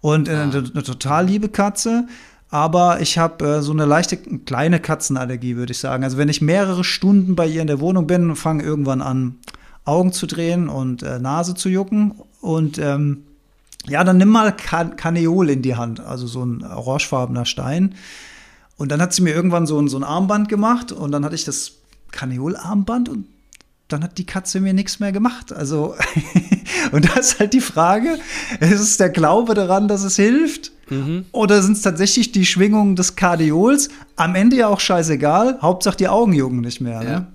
Und äh, ah. eine, eine, total liebe Katze. Aber ich habe so eine leichte kleine Katzenallergie, würde ich sagen. Also wenn ich mehrere Stunden bei ihr in der Wohnung bin, fange irgendwann an, Augen zu drehen und Nase zu jucken. Und ähm, ja, dann nimm mal kan Kaneol in die Hand, also so ein orangefarbener Stein. Und dann hat sie mir irgendwann so ein, so ein Armband gemacht und dann hatte ich das Kaneol-Armband und dann hat die Katze mir nichts mehr gemacht. Also, und da ist halt die Frage, ist es der Glaube daran, dass es hilft? Mhm. Oder sind es tatsächlich die Schwingungen des Kardiols? Am Ende ja auch scheißegal, Hauptsache die Augen jucken nicht mehr. Ne?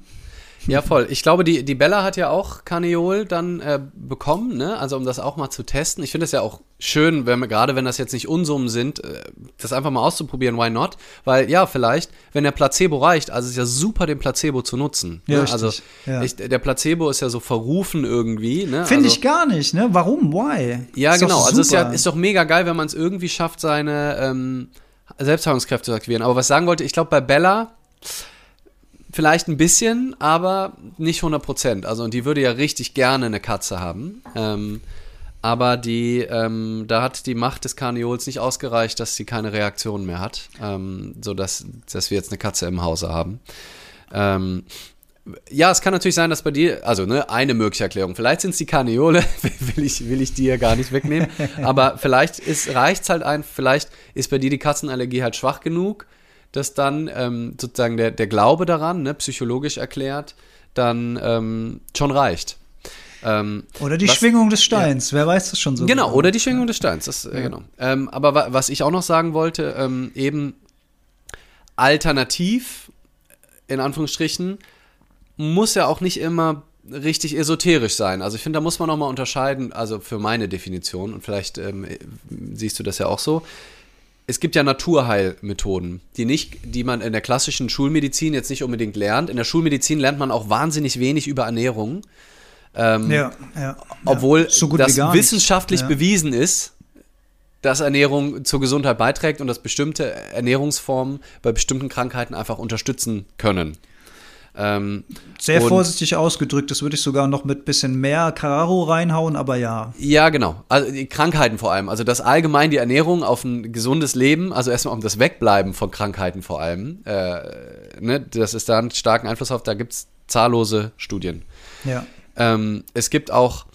Ja. Voll. Ich glaube, die, die Bella hat ja auch Carniol dann äh, bekommen, ne? Also um das auch mal zu testen. Ich finde es ja auch schön, wenn wir, gerade wenn das jetzt nicht Unsummen sind, äh, das einfach mal auszuprobieren, why not? Weil ja, vielleicht, wenn der Placebo reicht, also es ist ja super, den Placebo zu nutzen. Ja, ne? Also ja. ich, der Placebo ist ja so verrufen irgendwie. Ne? Finde also, ich gar nicht, ne? Warum? Why? Ja, ist genau. Also es ist ja ist doch mega geil, wenn man es irgendwie schafft, seine ähm, Selbstheilungskräfte zu aktivieren. Aber was ich sagen wollte, ich glaube bei Bella Vielleicht ein bisschen, aber nicht 100 Prozent. Also, und die würde ja richtig gerne eine Katze haben. Ähm, aber die, ähm, da hat die Macht des Karneols nicht ausgereicht, dass sie keine Reaktion mehr hat, ähm, sodass dass wir jetzt eine Katze im Hause haben. Ähm, ja, es kann natürlich sein, dass bei dir, also ne, eine mögliche Erklärung, vielleicht sind es die Karneole, will ich, will ich dir gar nicht wegnehmen, aber vielleicht reicht es halt ein, vielleicht ist bei dir die Katzenallergie halt schwach genug dass dann ähm, sozusagen der, der Glaube daran, ne, psychologisch erklärt, dann ähm, schon reicht. Ähm, oder die was, Schwingung des Steins, ja. wer weiß das schon so. Genau, genau. oder die Schwingung des Steins, das, äh, ja. genau. Ähm, aber wa was ich auch noch sagen wollte, ähm, eben alternativ, in Anführungsstrichen, muss ja auch nicht immer richtig esoterisch sein. Also ich finde, da muss man noch mal unterscheiden, also für meine Definition, und vielleicht ähm, siehst du das ja auch so, es gibt ja Naturheilmethoden, die nicht, die man in der klassischen Schulmedizin jetzt nicht unbedingt lernt. In der Schulmedizin lernt man auch wahnsinnig wenig über Ernährung. Ähm, ja, ja, obwohl so das wissenschaftlich ja. bewiesen ist, dass Ernährung zur Gesundheit beiträgt und dass bestimmte Ernährungsformen bei bestimmten Krankheiten einfach unterstützen können. Ähm, Sehr vorsichtig ausgedrückt, das würde ich sogar noch mit bisschen mehr Karo reinhauen, aber ja. Ja, genau. Also die Krankheiten vor allem. Also das allgemein die Ernährung auf ein gesundes Leben, also erstmal um das Wegbleiben von Krankheiten vor allem. Äh, ne, das ist da einen starken Einfluss auf, da gibt es zahllose Studien. Ja. Ähm, es gibt auch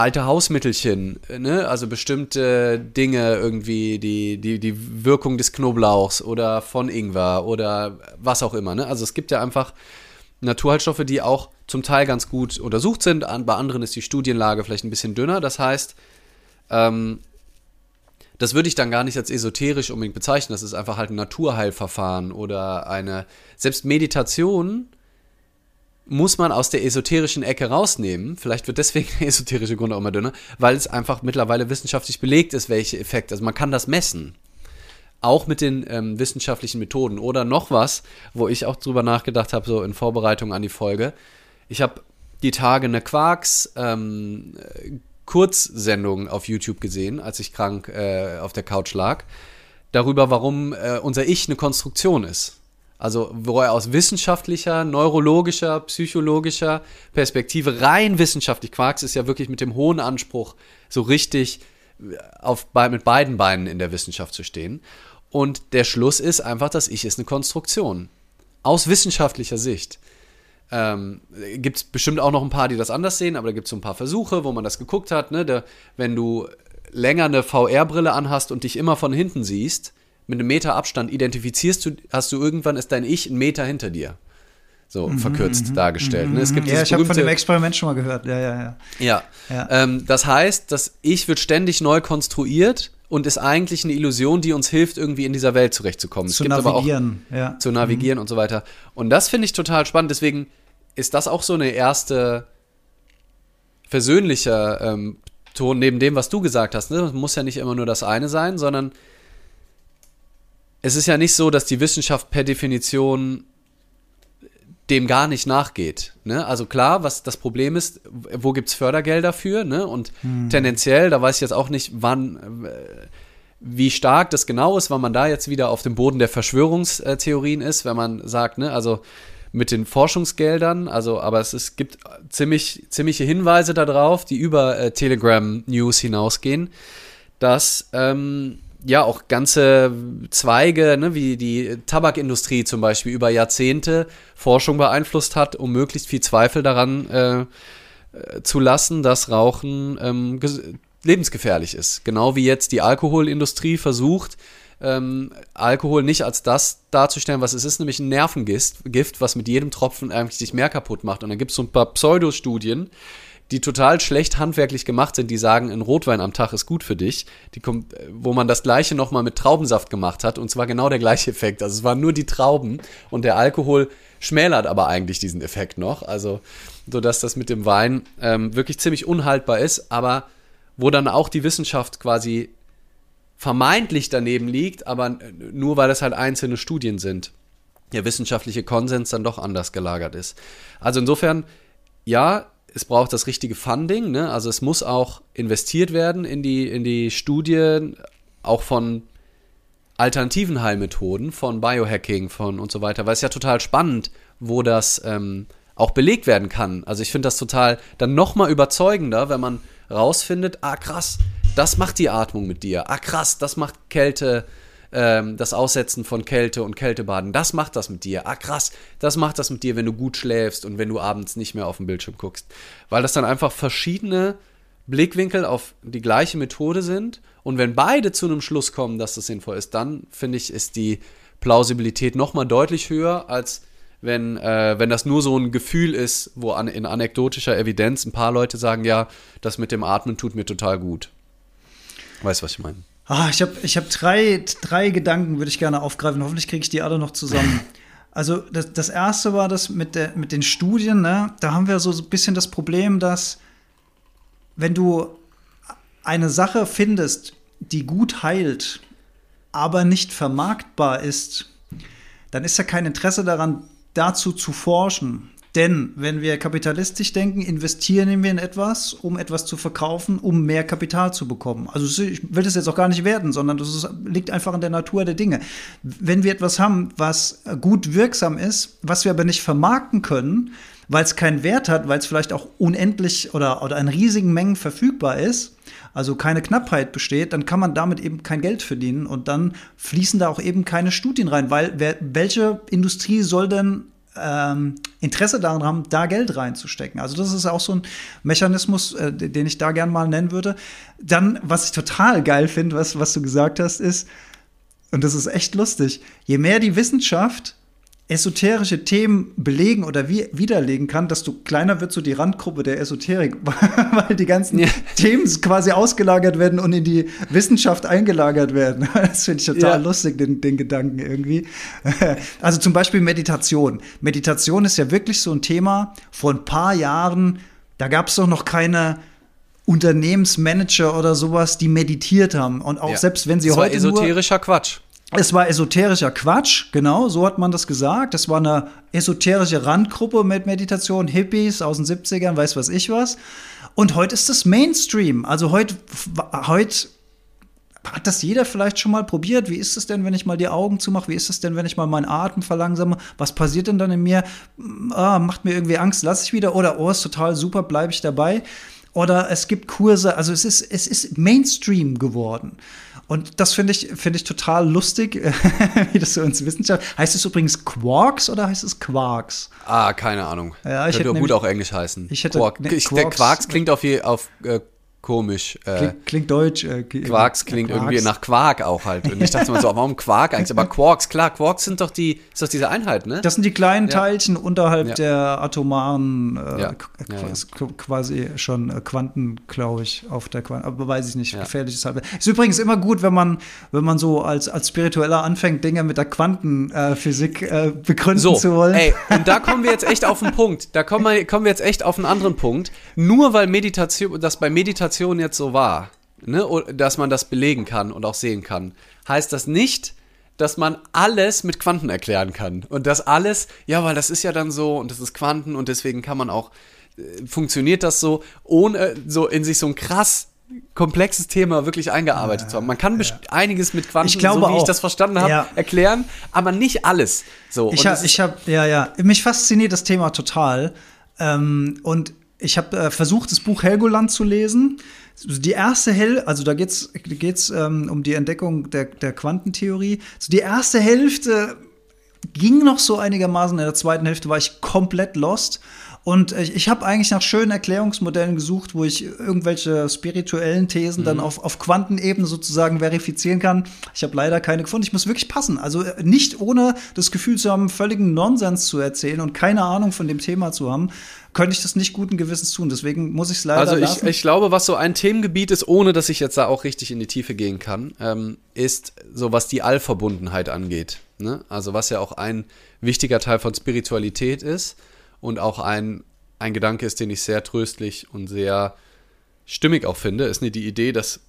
alte Hausmittelchen, ne? also bestimmte Dinge irgendwie, die, die, die Wirkung des Knoblauchs oder von Ingwer oder was auch immer. Ne? Also es gibt ja einfach Naturheilstoffe, die auch zum Teil ganz gut untersucht sind. Bei anderen ist die Studienlage vielleicht ein bisschen dünner. Das heißt, ähm, das würde ich dann gar nicht als esoterisch unbedingt bezeichnen. Das ist einfach halt ein Naturheilverfahren oder eine, selbst Meditation muss man aus der esoterischen Ecke rausnehmen. Vielleicht wird deswegen der esoterische Grund auch immer dünner, weil es einfach mittlerweile wissenschaftlich belegt ist, welche Effekte. Also man kann das messen. Auch mit den ähm, wissenschaftlichen Methoden. Oder noch was, wo ich auch drüber nachgedacht habe, so in Vorbereitung an die Folge. Ich habe die Tage eine Quarks ähm, Kurzsendung auf YouTube gesehen, als ich krank äh, auf der Couch lag. Darüber, warum äh, unser Ich eine Konstruktion ist. Also, wo er aus wissenschaftlicher, neurologischer, psychologischer Perspektive rein wissenschaftlich, Quarks ist ja wirklich mit dem hohen Anspruch, so richtig äh, auf, mit beiden Beinen in der Wissenschaft zu stehen. Und der Schluss ist einfach, das Ich ist eine Konstruktion. Aus wissenschaftlicher Sicht. Ähm, gibt es bestimmt auch noch ein paar, die das anders sehen, aber da gibt es so ein paar Versuche, wo man das geguckt hat. Ne? Da, wenn du länger eine VR-Brille anhast und dich immer von hinten siehst, mit einem Meter Abstand identifizierst du, hast du irgendwann ist dein Ich einen Meter hinter dir. So mhm, verkürzt mhm, dargestellt. Ne? Es gibt ja, ich habe von dem Experiment schon mal gehört. Ja, ja, ja. Ja. ja. Ähm, das heißt, das Ich wird ständig neu konstruiert und ist eigentlich eine Illusion, die uns hilft, irgendwie in dieser Welt zurechtzukommen. Zu navigieren, ja. Zu navigieren mhm. und so weiter. Und das finde ich total spannend. Deswegen ist das auch so eine erste versöhnlicher ähm, Ton neben dem, was du gesagt hast. Ne? Es muss ja nicht immer nur das eine sein, sondern es ist ja nicht so, dass die Wissenschaft per Definition dem gar nicht nachgeht. Ne? Also klar, was das Problem ist, wo gibt es Fördergelder für? Ne? Und hm. tendenziell, da weiß ich jetzt auch nicht, wann, äh, wie stark das genau ist, wann man da jetzt wieder auf dem Boden der Verschwörungstheorien ist, wenn man sagt, ne, also mit den Forschungsgeldern, also aber es ist, gibt ziemlich, ziemliche Hinweise darauf, die über äh, Telegram News hinausgehen, dass ähm, ja auch ganze Zweige, ne, wie die Tabakindustrie zum Beispiel über Jahrzehnte Forschung beeinflusst hat, um möglichst viel Zweifel daran äh, äh zu lassen, dass Rauchen ähm, lebensgefährlich ist. Genau wie jetzt die Alkoholindustrie versucht, ähm, Alkohol nicht als das darzustellen, was es ist, nämlich ein Nervengift, Gift, was mit jedem Tropfen eigentlich sich mehr kaputt macht. Und dann gibt es so ein paar Pseudostudien, die total schlecht handwerklich gemacht sind, die sagen, ein Rotwein am Tag ist gut für dich, die, wo man das gleiche nochmal mit Traubensaft gemacht hat und zwar genau der gleiche Effekt. Also es waren nur die Trauben und der Alkohol schmälert aber eigentlich diesen Effekt noch. Also, so dass das mit dem Wein ähm, wirklich ziemlich unhaltbar ist, aber wo dann auch die Wissenschaft quasi vermeintlich daneben liegt, aber nur weil es halt einzelne Studien sind, der wissenschaftliche Konsens dann doch anders gelagert ist. Also insofern, ja, es braucht das richtige Funding, ne? also es muss auch investiert werden in die, in die Studien, auch von alternativen Heilmethoden, von Biohacking, von und so weiter, weil es ja total spannend, wo das ähm, auch belegt werden kann. Also ich finde das total dann nochmal überzeugender, wenn man rausfindet, ah krass, das macht die Atmung mit dir. Ah, krass, das macht Kälte, ähm, das Aussetzen von Kälte und Kältebaden. Das macht das mit dir. Ah, krass, das macht das mit dir, wenn du gut schläfst und wenn du abends nicht mehr auf den Bildschirm guckst. Weil das dann einfach verschiedene Blickwinkel auf die gleiche Methode sind. Und wenn beide zu einem Schluss kommen, dass das sinnvoll ist, dann finde ich, ist die Plausibilität nochmal deutlich höher, als wenn, äh, wenn das nur so ein Gefühl ist, wo an, in anekdotischer Evidenz ein paar Leute sagen, ja, das mit dem Atmen tut mir total gut. Weißt du, was ich meine? Ah, ich habe ich hab drei, drei Gedanken, würde ich gerne aufgreifen. Hoffentlich kriege ich die alle noch zusammen. Also das, das erste war das mit, der, mit den Studien, ne? Da haben wir so ein bisschen das Problem, dass wenn du eine Sache findest, die gut heilt, aber nicht vermarktbar ist, dann ist ja kein Interesse daran, dazu zu forschen. Denn wenn wir kapitalistisch denken, investieren wir in etwas, um etwas zu verkaufen, um mehr Kapital zu bekommen. Also ich will das jetzt auch gar nicht werten, sondern das ist, liegt einfach in der Natur der Dinge. Wenn wir etwas haben, was gut wirksam ist, was wir aber nicht vermarkten können, weil es keinen Wert hat, weil es vielleicht auch unendlich oder, oder in riesigen Mengen verfügbar ist, also keine Knappheit besteht, dann kann man damit eben kein Geld verdienen und dann fließen da auch eben keine Studien rein, weil wer, welche Industrie soll denn ähm, Interesse daran haben, da Geld reinzustecken. Also das ist auch so ein Mechanismus, äh, den ich da gern mal nennen würde. Dann, was ich total geil finde, was, was du gesagt hast, ist, und das ist echt lustig, je mehr die Wissenschaft esoterische Themen belegen oder wie, widerlegen kann, desto kleiner wird so die Randgruppe der Esoterik, weil die ganzen ja. Themen quasi ausgelagert werden und in die Wissenschaft eingelagert werden. Das finde ich total ja. lustig, den, den Gedanken irgendwie. Also zum Beispiel Meditation. Meditation ist ja wirklich so ein Thema. Vor ein paar Jahren, da gab es doch noch keine Unternehmensmanager oder sowas, die meditiert haben. Und auch ja. selbst wenn sie das heute. War esoterischer nur, Quatsch. Es war esoterischer Quatsch, genau, so hat man das gesagt. Es war eine esoterische Randgruppe mit Meditation, Hippies aus den 70ern, weiß was ich was. Und heute ist das Mainstream. Also heute, heute hat das jeder vielleicht schon mal probiert. Wie ist es denn, wenn ich mal die Augen zumache? Wie ist es denn, wenn ich mal meinen Atem verlangsame? Was passiert denn dann in mir? Ah, macht mir irgendwie Angst, lasse ich wieder. Oder, oh, ist total super, bleibe ich dabei. Oder es gibt Kurse, also es ist, es ist Mainstream geworden. Und das finde ich, finde ich total lustig, wie das so ins Wissenschaft. Heißt es übrigens Quarks oder heißt es Quarks? Ah, keine Ahnung. Ja, ich Könnte gut auch Englisch heißen. Ich hätte, Quark. Ne, Quarks, der Quarks klingt auf, je, auf äh, komisch. Äh, klingt, klingt, deutsch. Äh, Quarks klingt Quarks. irgendwie nach Quark auch halt. Und ich dachte mal so, warum Quark eigentlich? Aber Quarks, klar, Quarks sind doch die, ist doch diese Einheit, ne? Das sind die kleinen ja. Teilchen unterhalb ja. der atomaren, äh, ja. quasi schon äh, Quanten, glaube ich, auf der Quanten. Aber weiß ich nicht, gefährliches Halb. Ist übrigens immer gut, wenn man, wenn man so als, als Spiritueller anfängt, Dinge mit der Quantenphysik äh, begründen so, zu wollen. Ey, und da kommen wir jetzt echt auf den Punkt. Da kommen wir, kommen wir jetzt echt auf einen anderen Punkt. Nur weil Meditation, dass bei Meditation Dokumentation jetzt so war, ne, dass man das belegen kann und auch sehen kann, heißt das nicht, dass man alles mit Quanten erklären kann. Und das alles, ja, weil das ist ja dann so und das ist Quanten und deswegen kann man auch, äh, funktioniert das so, ohne so in sich so ein krass komplexes Thema wirklich eingearbeitet ja, zu haben. Man kann ja. einiges mit Quanten, ich glaube so wie auch. ich das verstanden habe, ja. erklären, aber nicht alles. So, ich habe, hab, ja, ja, mich fasziniert das Thema total. Ähm, und ich habe äh, versucht, das Buch Helgoland zu lesen. Die erste Hälfte, also da geht es geht's, ähm, um die Entdeckung der, der Quantentheorie. So die erste Hälfte ging noch so einigermaßen. In der zweiten Hälfte war ich komplett lost. Und ich, habe eigentlich nach schönen Erklärungsmodellen gesucht, wo ich irgendwelche spirituellen Thesen mhm. dann auf, auf Quantenebene sozusagen verifizieren kann. Ich habe leider keine gefunden. Ich muss wirklich passen. Also äh, nicht ohne das Gefühl zu haben, völligen Nonsens zu erzählen und keine Ahnung von dem Thema zu haben, könnte ich das nicht guten Gewissens tun. Deswegen muss ich es leider Also ich, lassen. ich glaube, was so ein Themengebiet ist, ohne dass ich jetzt da auch richtig in die Tiefe gehen kann, ähm, ist so, was die Allverbundenheit angeht. Ne? Also was ja auch ein wichtiger Teil von Spiritualität ist und auch ein, ein Gedanke ist, den ich sehr tröstlich und sehr stimmig auch finde, ist die Idee, dass,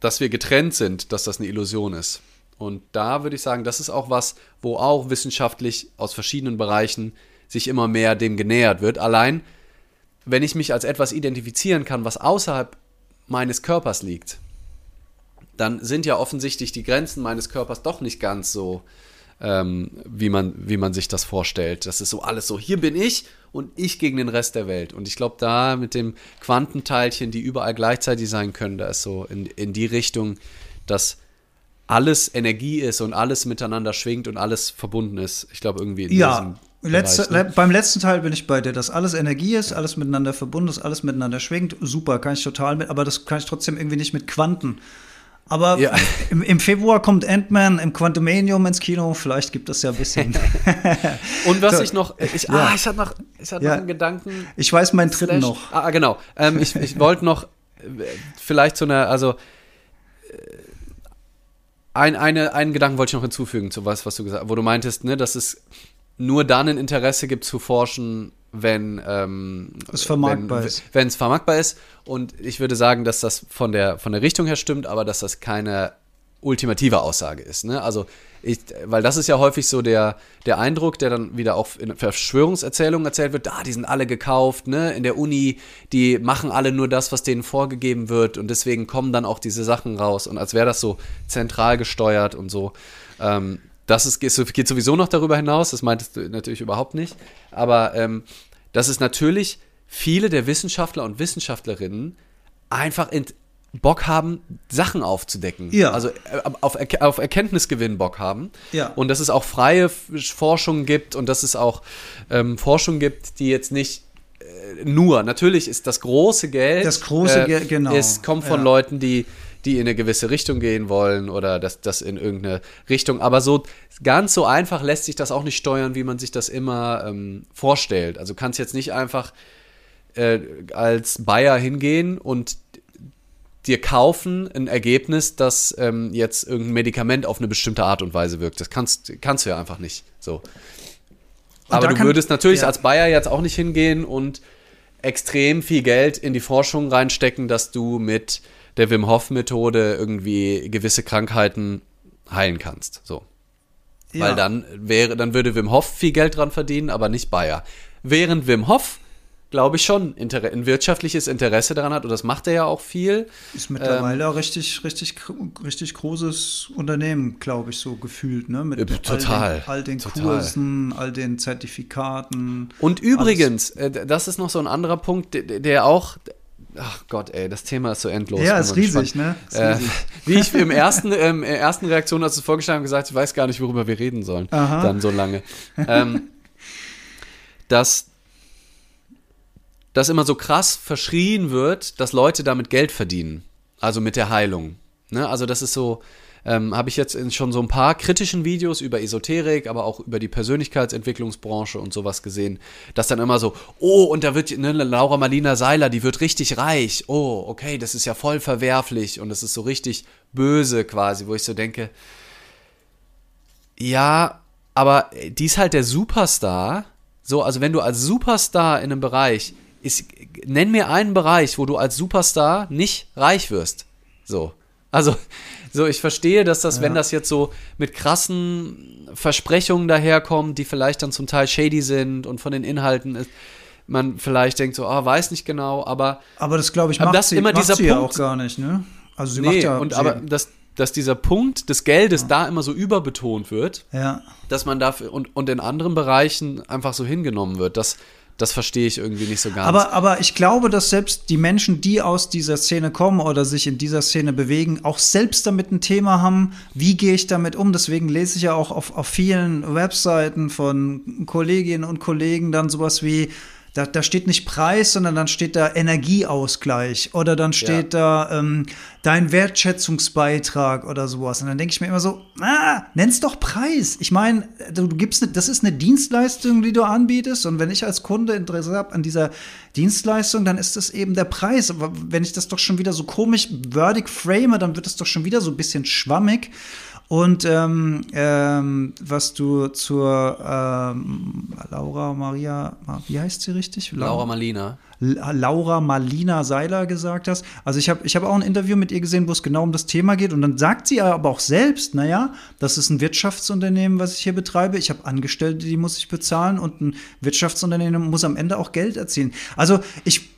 dass wir getrennt sind, dass das eine Illusion ist. Und da würde ich sagen, das ist auch was, wo auch wissenschaftlich aus verschiedenen Bereichen sich immer mehr dem genähert wird. Allein, wenn ich mich als etwas identifizieren kann, was außerhalb meines Körpers liegt, dann sind ja offensichtlich die Grenzen meines Körpers doch nicht ganz so ähm, wie, man, wie man sich das vorstellt. Das ist so alles so, hier bin ich und ich gegen den Rest der Welt. Und ich glaube, da mit dem Quantenteilchen, die überall gleichzeitig sein können, da ist so in, in die Richtung, dass alles Energie ist und alles miteinander schwingt und alles verbunden ist. Ich glaube, irgendwie in ja. diesem Letzte, Bereich, ne? Beim letzten Teil bin ich bei dir, dass alles Energie ist, alles miteinander verbunden ist, alles miteinander schwingt. Super, kann ich total mit, aber das kann ich trotzdem irgendwie nicht mit Quanten. Aber ja. im, im, Februar kommt Ant-Man im Quantumanium ins Kino. Vielleicht gibt es ja ein bisschen. Und was so, ich noch. Ich, ja. ah, ich hatte noch, ich hatte ja. noch einen Gedanken. Ich weiß meinen dritten noch. Ah, genau. Ähm, ich ich wollte noch äh, vielleicht so eine. Also. Äh, ein, eine, einen Gedanken wollte ich noch hinzufügen zu was, was du gesagt hast, wo du meintest, ne, dass es nur dann ein Interesse gibt zu forschen, wenn ähm, es vermarktbar wenn, ist. Wenn es vermarktbar ist. Und ich würde sagen, dass das von der, von der Richtung her stimmt, aber dass das keine ultimative Aussage ist. Ne? Also, ich, weil das ist ja häufig so der, der Eindruck, der dann wieder auch in Verschwörungserzählungen erzählt wird, da, ah, die sind alle gekauft, ne, in der Uni, die machen alle nur das, was denen vorgegeben wird und deswegen kommen dann auch diese Sachen raus und als wäre das so zentral gesteuert und so. Ähm, das ist, geht sowieso noch darüber hinaus, das meintest du natürlich überhaupt nicht. Aber ähm, dass es natürlich viele der Wissenschaftler und Wissenschaftlerinnen einfach in, Bock haben, Sachen aufzudecken. Ja. Also äh, auf, auf Erkenntnisgewinn Bock haben. Ja. Und dass es auch freie Forschung gibt und dass es auch ähm, Forschung gibt, die jetzt nicht äh, nur, natürlich ist das große Geld. Das große Geld, genau. Es kommt von Ja. Leuten, die, die in eine gewisse Richtung gehen wollen oder das, das in irgendeine Richtung. Aber so ganz so einfach lässt sich das auch nicht steuern, wie man sich das immer ähm, vorstellt. Also kannst jetzt nicht einfach äh, als Bayer hingehen und dir kaufen ein Ergebnis, das ähm, jetzt irgendein Medikament auf eine bestimmte Art und Weise wirkt. Das kannst, kannst du ja einfach nicht. So. Aber du würdest natürlich ja. als Bayer jetzt auch nicht hingehen und extrem viel Geld in die Forschung reinstecken, dass du mit der Wim Hof Methode irgendwie gewisse Krankheiten heilen kannst. So. Ja. Weil dann wäre, dann würde Wim Hof viel Geld dran verdienen, aber nicht Bayer. Während Wim Hof, glaube ich, schon Inter ein wirtschaftliches Interesse daran hat, und das macht er ja auch viel. Ist mittlerweile Ähm, auch richtig, richtig, richtig großes Unternehmen, glaube ich, so gefühlt, ne? Mit total, all den, all den. Kursen, all den Zertifikaten. Und übrigens, äh, das ist noch so ein anderer Punkt, der auch. Ach Gott, ey, das Thema ist so endlos. Ja, ist riesig, ne? Ist Äh, riesig. wie ich im ersten, ähm, ersten Reaktion, als du es vorgeschlagen hast, gesagt, ich weiß gar nicht, worüber wir reden sollen. Aha. Dann so lange. ähm, dass das immer so krass verschrien wird, dass Leute damit Geld verdienen. Also mit der Heilung. Ne? Also das ist so, ähm, habe ich jetzt schon so ein paar kritischen Videos über Esoterik, aber auch über die Persönlichkeitsentwicklungsbranche und sowas gesehen, dass dann immer so, oh, und da wird ne, Laura Marlina Seiler, die wird richtig reich. Oh, okay, das ist ja voll verwerflich und das ist so richtig böse quasi, wo ich so denke, ja, aber die ist halt der Superstar. So, also wenn du als Superstar in einem Bereich, ist, nenn mir einen Bereich, wo du als Superstar nicht reich wirst. So. Also, so, ich verstehe, dass das, wenn das jetzt so mit krassen Versprechungen daherkommt, die vielleicht dann zum Teil shady sind und von den Inhalten ist, man vielleicht denkt so, ah, weiß nicht genau, aber Aber das, glaube ich, macht das sie, immer macht dieser sie ja Punkt- auch gar nicht, ne? Also sie nee, macht ja. und aber dass, dass dieser Punkt des Geldes da immer so überbetont wird, ja. dass man dafür und, und in anderen Bereichen einfach so hingenommen wird. Das, das verstehe ich irgendwie nicht so ganz. Aber, aber ich glaube, dass selbst die Menschen, die aus dieser Szene kommen oder sich in dieser Szene bewegen, auch selbst damit ein Thema haben, wie gehe ich damit um. Deswegen lese ich ja auch auf, auf vielen Webseiten von Kolleginnen und Kollegen dann sowas wie, da, da steht nicht Preis, sondern dann steht da Energieausgleich oder dann steht da ähm, dein Wertschätzungsbeitrag oder sowas. Und dann denke ich mir immer so, ah, nenn's doch Preis. Ich meine, du, du gibst, ne, das ist eine Dienstleistung, die du anbietest. Und wenn ich als Kunde Interesse habe an dieser Dienstleistung, dann ist das eben der Preis. Aber wenn ich das doch schon wieder so komisch wordig frame, dann wird es doch schon wieder so ein bisschen schwammig. Und ähm, ähm, was du zur ähm, Laura Maria, wie heißt sie richtig? Laura Malina. La- Laura Marlina Seiler gesagt hast. Also ich habe ich hab auch ein Interview mit ihr gesehen, wo es genau um das Thema geht. Und dann sagt sie aber auch selbst, naja, das ist ein Wirtschaftsunternehmen, was ich hier betreibe. Ich habe Angestellte, die muss ich bezahlen. Und ein Wirtschaftsunternehmen muss am Ende auch Geld erzielen. Also ich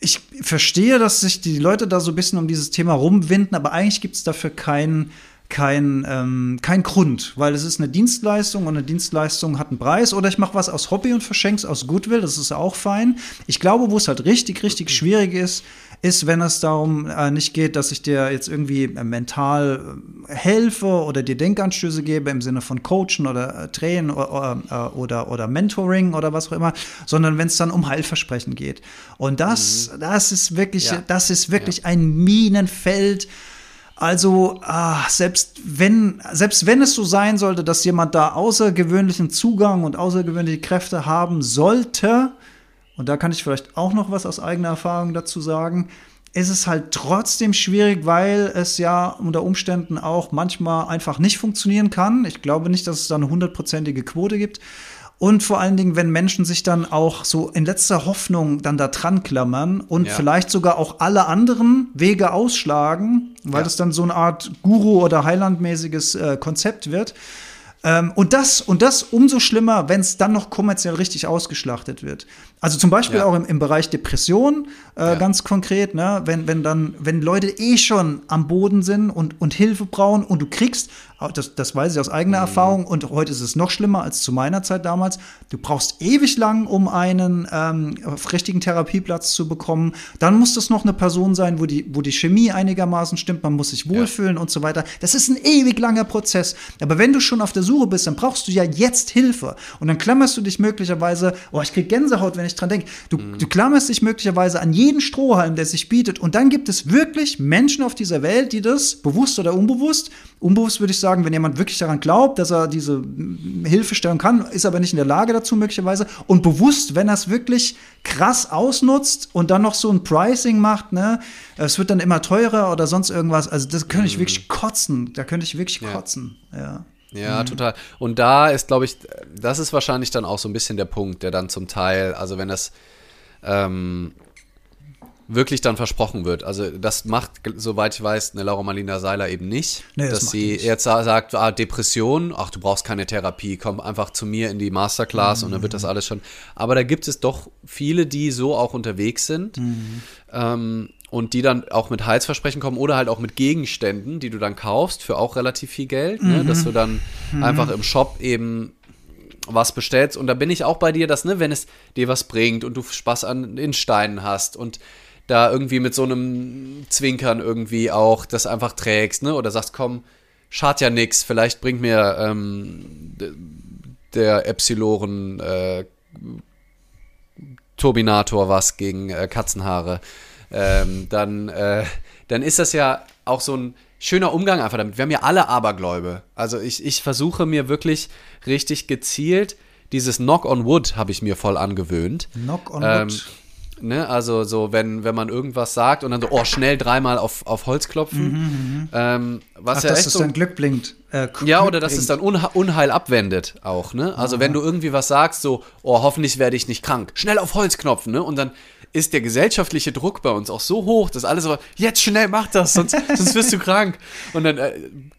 ich verstehe, dass sich die Leute da so ein bisschen um dieses Thema rumwinden, aber eigentlich gibt es dafür keinen kein, ähm, kein Grund, weil es ist eine Dienstleistung und eine Dienstleistung hat einen Preis. Oder ich mache was aus Hobby und verschenke es aus Goodwill, das ist auch fein. Ich glaube, wo es halt richtig, richtig schwierig ist, ist, wenn es darum äh, nicht geht, dass ich dir jetzt irgendwie äh, mental äh, helfe oder dir Denkanstöße gebe im Sinne von Coachen oder äh, Tränen oder, äh, oder, oder Mentoring oder was auch immer, sondern wenn es dann um Heilversprechen geht. Und das, das ist wirklich, Ja. das ist wirklich ein Minenfeld. Also, ah, selbst wenn, selbst wenn es so sein sollte, dass jemand da außergewöhnlichen Zugang und außergewöhnliche Kräfte haben sollte, und da kann ich vielleicht auch noch was aus eigener Erfahrung dazu sagen, ist es halt trotzdem schwierig, weil es ja unter Umständen auch manchmal einfach nicht funktionieren kann. Ich glaube nicht, dass es da eine hundertprozentige Quote gibt. Und vor allen Dingen, wenn Menschen sich dann auch so in letzter Hoffnung dann da dran klammern und Ja. vielleicht sogar auch alle anderen Wege ausschlagen, weil Ja. das dann so eine Art Guru- oder Heilandmäßiges äh, Konzept wird. Ähm, und das, und das umso schlimmer, wenn es dann noch kommerziell richtig ausgeschlachtet wird. Also zum Beispiel Ja. auch im, im Bereich Depression, äh, Ja. ganz konkret, ne? wenn, wenn dann, wenn Leute eh schon am Boden sind und, und Hilfe brauchen und du kriegst das, das weiß ich aus eigener mhm. Erfahrung und heute ist es noch schlimmer als zu meiner Zeit damals. Du brauchst ewig lang, um einen ähm, richtigen Therapieplatz zu bekommen. Dann muss das noch eine Person sein, wo die, wo die Chemie einigermaßen stimmt, man muss sich wohlfühlen ja. und so weiter. Das ist ein ewig langer Prozess. Aber wenn du schon auf der Suche bist, dann brauchst du ja jetzt Hilfe. Und dann klammerst du dich möglicherweise, oh, ich krieg Gänsehaut, wenn ich dran denke. Du, mhm. du klammerst dich möglicherweise an jeden Strohhalm, der sich bietet. Und dann gibt es wirklich Menschen auf dieser Welt, die das bewusst oder unbewusst, unbewusst würde ich sagen, wenn jemand wirklich daran glaubt, dass er diese Hilfe stellen kann, ist aber nicht in der Lage dazu möglicherweise. Und bewusst, wenn er es wirklich krass ausnutzt und dann noch so ein Pricing macht, ne, es wird dann immer teurer oder sonst irgendwas. Also das könnte ich mhm. wirklich kotzen. Da könnte ich wirklich ja. kotzen. Ja. Ja, mhm. total. Und da ist, glaube ich, das ist wahrscheinlich dann auch so ein bisschen der Punkt, der dann zum Teil, also wenn das ähm, wirklich dann versprochen wird. Also das macht, soweit ich weiß, eine Laura Marlina Seiler eben nicht. Nee, das dass sie nicht. jetzt sagt, ah, Depression, ach, du brauchst keine Therapie, komm einfach zu mir in die Masterclass mhm. und dann wird das mhm. alles schon. Aber da gibt es doch viele, die so auch unterwegs sind. Mhm. Ähm, und die dann auch mit Heilsversprechen kommen oder halt auch mit Gegenständen, die du dann kaufst für auch relativ viel Geld, ne? mhm. dass du dann mhm. einfach im Shop eben was bestellst und da bin ich auch bei dir, dass ne, wenn es dir was bringt und du Spaß an den Steinen hast und da irgendwie mit so einem Zwinkern irgendwie auch das einfach trägst, ne? Oder sagst, komm, schadet ja nix, vielleicht bringt mir ähm, der Epsiloren äh, Turbinator was gegen äh, Katzenhaare. Ähm, dann, äh, dann ist das ja auch so ein schöner Umgang einfach damit. Wir haben ja alle Abergläube. Also ich, ich versuche mir wirklich richtig gezielt dieses Knock on Wood habe ich mir voll angewöhnt. Knock on ähm, Wood. Ne, also so, wenn, wenn man irgendwas sagt und dann so, oh, schnell dreimal auf, auf Holz klopfen. Mhm, mhm. ähm, was Ach, ja dass echt es so, dann Glück blinkt. Äh, ja, oder dass es dann Unha Unheil abwendet auch, ne? Also Aha. wenn du irgendwie was sagst, so, oh, hoffentlich werde ich nicht krank. Schnell auf Holz knopfen, ne? Und dann ist der gesellschaftliche Druck bei uns auch so hoch, dass alles so, jetzt schnell mach das, sonst, sonst wirst du krank. Und dann äh,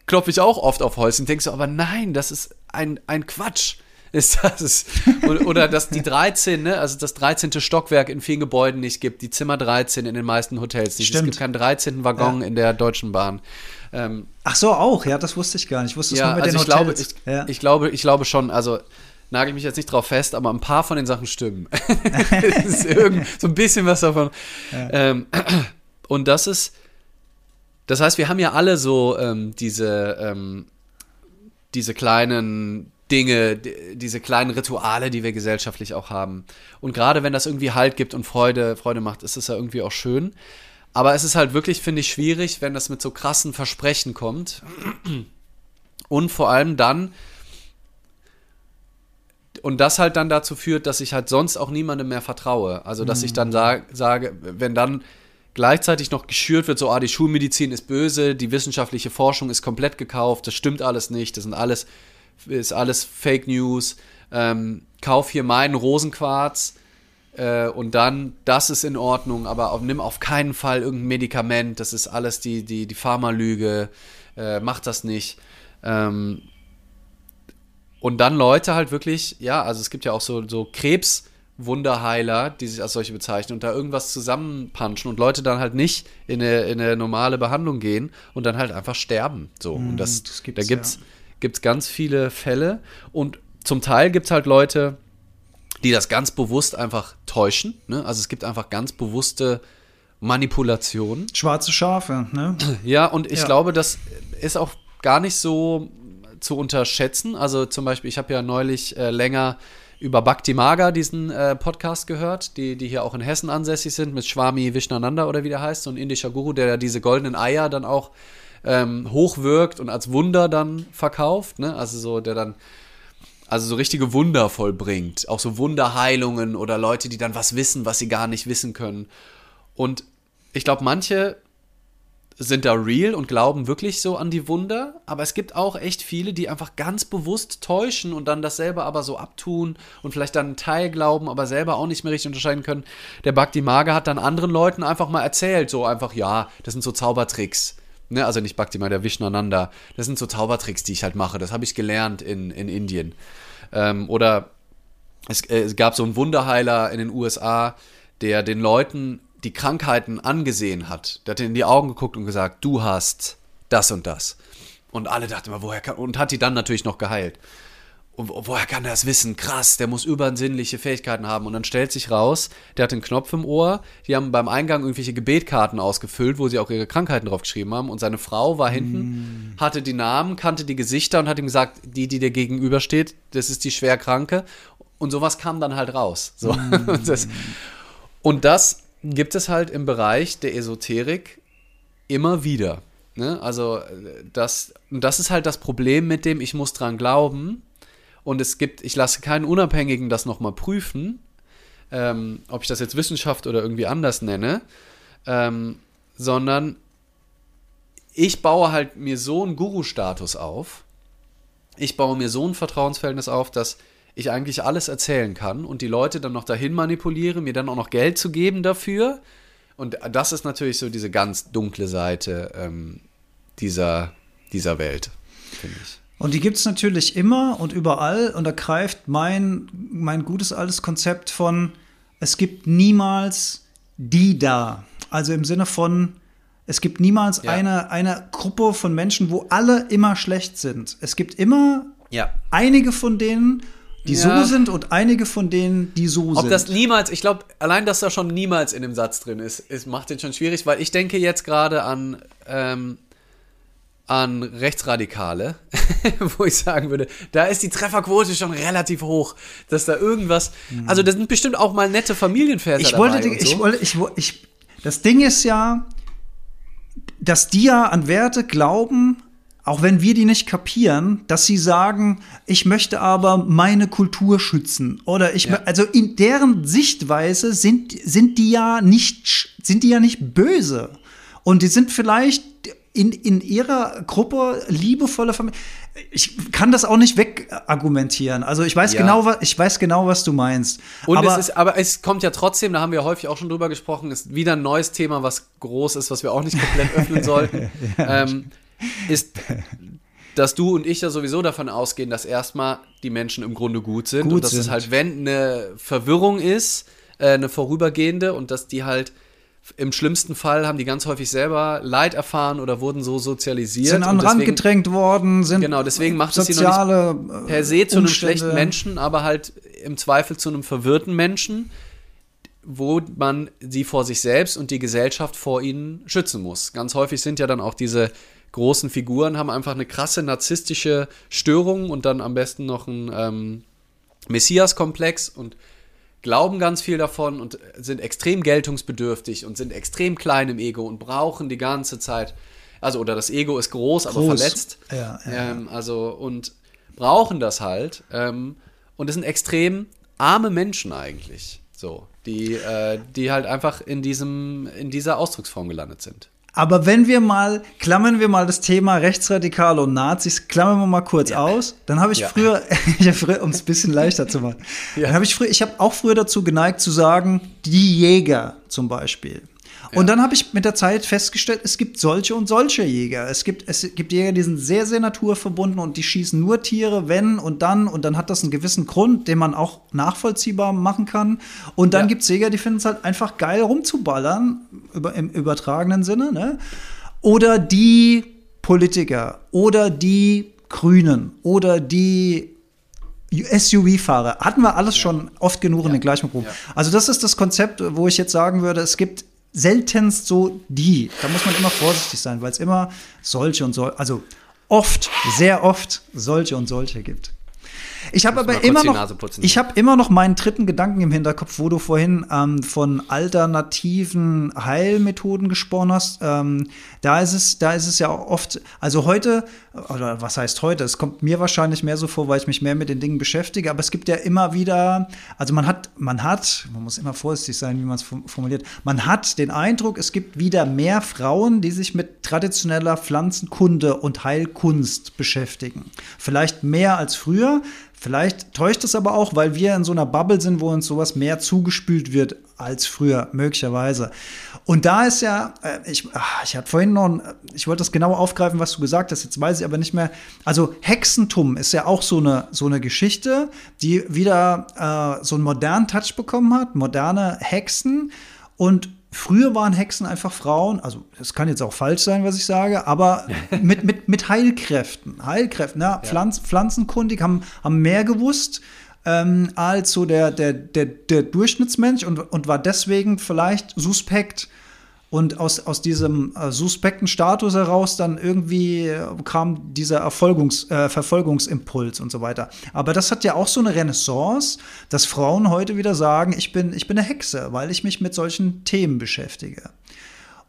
klopfe ich auch oft auf Holz und denke so, aber nein, das ist ein, ein Quatsch ist das. Oder dass die 13, ne, also das 13. Stockwerk in vielen Gebäuden nicht gibt, die Zimmer 13 in den meisten Hotels nicht. Stimmt. Es gibt keinen 13. Waggon ja. in der Deutschen Bahn. Ähm, Ach so, auch, ja, das wusste ich gar nicht. Ich wusste es ja, nur mit also den ich Hotels. Glaube, ich, ja. ich, glaube, ich glaube schon, also nagel mich jetzt nicht drauf fest, aber ein paar von den Sachen stimmen. ist irgend, so ein bisschen was davon. Ähm, und das ist, das heißt, wir haben ja alle so ähm, diese, ähm, diese kleinen Dinge, diese kleinen Rituale, die wir gesellschaftlich auch haben. Und gerade wenn das irgendwie Halt gibt und Freude, Freude macht, ist es ja irgendwie auch schön. Aber es ist halt wirklich, finde ich, schwierig, wenn das mit so krassen Versprechen kommt. Und vor allem dann, und das halt dann dazu führt, dass ich halt sonst auch niemandem mehr vertraue. Also, dass mhm. ich dann sag, sage, wenn dann gleichzeitig noch geschürt wird, so, ah, die Schulmedizin ist böse, die wissenschaftliche Forschung ist komplett gekauft, das stimmt alles nicht, das sind alles ist alles Fake News. Ähm, kauf hier meinen Rosenquarz äh, und dann, das ist in Ordnung, aber auf, nimm auf keinen Fall irgendein Medikament, das ist alles die, die, die Pharmalüge, äh, mach das nicht. Ähm, und dann Leute halt wirklich, ja, also es gibt ja auch so, so Krebswunderheiler, die sich als solche bezeichnen und da irgendwas zusammenpanschen und Leute dann halt nicht in eine, in eine normale Behandlung gehen und dann halt einfach sterben. So. Mm, und das, das gibt's, da gibt's, ja gibt es ganz viele Fälle und zum Teil gibt es halt Leute, die das ganz bewusst einfach täuschen. Ne? Also es gibt einfach ganz bewusste Manipulationen. Schwarze Schafe, ne? Ja, und ich ja. glaube, das ist auch gar nicht so zu unterschätzen. Also zum Beispiel, ich habe ja neulich äh, länger über Bhakti Maga diesen äh, Podcast gehört, die, die hier auch in Hessen ansässig sind, mit Swami Vishnananda oder wie der heißt, so ein indischer Guru, der diese goldenen Eier dann auch ähm, hochwirkt und als Wunder dann verkauft, ne? Also so, der dann also so richtige Wunder vollbringt. Auch so Wunderheilungen oder Leute, die dann was wissen, was sie gar nicht wissen können. Und ich glaube, manche sind da real und glauben wirklich so an die Wunder, aber es gibt auch echt viele, die einfach ganz bewusst täuschen und dann dasselbe aber so abtun und vielleicht dann einen Teil glauben, aber selber auch nicht mehr richtig unterscheiden können. Der Bhakti Maga hat dann anderen Leuten einfach mal erzählt, so einfach, ja, das sind so Zaubertricks. Ne, also nicht Bhakti, der Vishnananda. Das sind so Zaubertricks, die ich halt mache. Das habe ich gelernt in, in Indien. Ähm, oder es, äh, es gab so einen Wunderheiler in den USA, der den Leuten die Krankheiten angesehen hat. Der hat in die Augen geguckt und gesagt, du hast das und das. Und alle dachten immer, woher kann, und hat die dann natürlich noch geheilt. Und woher kann er das wissen? Krass, der muss übersinnliche Fähigkeiten haben. Und dann stellt sich raus, der hat den Knopf im Ohr. Die haben beim Eingang irgendwelche Gebetkarten ausgefüllt, wo sie auch ihre Krankheiten drauf geschrieben haben. Und seine Frau war hinten, mm. hatte die Namen, kannte die Gesichter und hat ihm gesagt, die, die dir gegenübersteht, das ist die Schwerkranke. Und sowas kam dann halt raus. So. Mm. das, und das gibt es halt im Bereich der Esoterik immer wieder. Ne? Also das, das ist halt das Problem mit dem, ich muss dran glauben und es gibt, ich lasse keinen Unabhängigen das nochmal prüfen, ähm, ob ich das jetzt Wissenschaft oder irgendwie anders nenne, ähm, sondern ich baue halt mir so einen Guru-Status auf, ich baue mir so ein Vertrauensverhältnis auf, dass ich eigentlich alles erzählen kann und die Leute dann noch dahin manipuliere, mir dann auch noch Geld zu geben dafür. Und das ist natürlich so diese ganz dunkle Seite ähm, dieser, dieser Welt, finde ich. Und die gibt es natürlich immer und überall und da greift mein, mein gutes altes Konzept von, es gibt niemals die da. Also im Sinne von, es gibt niemals ja. eine, eine Gruppe von Menschen, wo alle immer schlecht sind. Es gibt immer ja. einige von denen, die ja. so sind und einige von denen, die so Ob sind. Ob das niemals, ich glaube, allein, dass da schon niemals in dem Satz drin ist, ist macht den schon schwierig, weil ich denke jetzt gerade an ähm, an Rechtsradikale, wo ich sagen würde, da ist die Trefferquote schon relativ hoch, dass da irgendwas, mhm. also da sind bestimmt auch mal nette Familienväter ich wollte, dabei. So. Ich wollte, ich, ich, das Ding ist ja, dass die ja an Werte glauben, auch wenn wir die nicht kapieren, dass sie sagen, ich möchte aber meine Kultur schützen oder ich, ja. also in deren Sichtweise sind, sind die ja nicht, sind die ja nicht böse. Und die sind vielleicht in, in ihrer Gruppe liebevolle Familie. Ich kann das auch nicht wegargumentieren. Also ich weiß ja. genau, was ich weiß genau, was du meinst. Und aber es ist, aber es kommt ja trotzdem, da haben wir häufig auch schon drüber gesprochen, ist wieder ein neues Thema, was groß ist, was wir auch nicht komplett öffnen sollten. ja. ähm, ist, dass du und ich ja sowieso davon ausgehen, dass erstmal die Menschen im Grunde gut sind gut und dass sind. es halt, wenn eine Verwirrung ist, äh, eine vorübergehende und dass die halt im schlimmsten Fall haben die ganz häufig selber Leid erfahren oder wurden so sozialisiert. Sind an den Rand gedrängt worden, sind Genau, deswegen macht es sie noch nicht per se zu einem schlechten Menschen, aber halt im Zweifel zu einem verwirrten Menschen, wo man sie vor sich selbst und die Gesellschaft vor ihnen schützen muss. Ganz häufig sind ja dann auch diese großen Figuren, haben einfach eine krasse narzisstische Störung und dann am besten noch ein ähm, Messias-Komplex und glauben ganz viel davon und sind extrem geltungsbedürftig und sind extrem klein im Ego und brauchen die ganze Zeit, also oder das Ego ist groß, groß. aber verletzt. Ja, ja, ähm, also und brauchen das halt. Ähm, und es sind extrem arme Menschen eigentlich, so, die, äh, die halt einfach in diesem, in dieser Ausdrucksform gelandet sind. Aber wenn wir mal, klammern wir mal das Thema Rechtsradikale und Nazis, klammern wir mal kurz ja. aus, dann habe ich ja. früher, um es ein bisschen leichter zu machen, ja. dann habe ich früher, ich habe auch früher dazu geneigt zu sagen, die Jäger zum Beispiel. Und dann habe ich mit der Zeit festgestellt, es gibt solche und solche Jäger. Es gibt, es gibt Jäger, die sind sehr, sehr naturverbunden und die schießen nur Tiere, wenn und dann. Und dann hat das einen gewissen Grund, den man auch nachvollziehbar machen kann. Und dann ja. gibt es Jäger, die finden es halt einfach geil rumzuballern, über, im übertragenen Sinne. Ne? Oder die Politiker oder die Grünen oder die SUV-Fahrer. Hatten wir alles ja. schon oft genug ja. in den gleichen Gruppen. Ja. Also das ist das Konzept, wo ich jetzt sagen würde, es gibt seltenst so die. Da muss man immer vorsichtig sein, weil es immer solche und so, also oft, sehr oft solche und solche gibt. Ich habe aber immer noch, ich habe immer noch meinen dritten Gedanken im Hinterkopf, wo du vorhin ähm, von alternativen Heilmethoden gesprochen hast. Ähm, da ist es, da ist es ja oft, also heute oder was heißt heute? Es kommt mir wahrscheinlich mehr so vor, weil ich mich mehr mit den Dingen beschäftige. Aber es gibt ja immer wieder, also man hat, man hat, man muss immer vorsichtig sein, wie man es formuliert. Man hat den Eindruck, es gibt wieder mehr Frauen, die sich mit traditioneller Pflanzenkunde und Heilkunst beschäftigen. Vielleicht mehr als früher. Vielleicht täuscht es aber auch, weil wir in so einer Bubble sind, wo uns sowas mehr zugespült wird als früher, möglicherweise. Und da ist ja, äh, ich, ach, ich hatte vorhin noch, ich wollte das genau aufgreifen, was du gesagt hast, jetzt weiß ich aber nicht mehr. Also Hexentum ist ja auch so eine, so eine Geschichte, die wieder äh, so einen modernen Touch bekommen hat, moderne Hexen. Und früher waren Hexen einfach Frauen, also das kann jetzt auch falsch sein, was ich sage, aber mit, mit, mit Heilkräften. Heilkräften, ja, Pflanz, pflanzenkundig, haben, haben mehr gewusst ähm, als so der, der, der, der Durchschnittsmensch und, und war deswegen vielleicht suspekt. Und aus, aus diesem äh, suspekten Status heraus dann irgendwie äh, kam dieser Erfolgungs, äh, Verfolgungsimpuls und so weiter. Aber das hat ja auch so eine Renaissance, dass Frauen heute wieder sagen, ich bin, ich bin eine Hexe, weil ich mich mit solchen Themen beschäftige.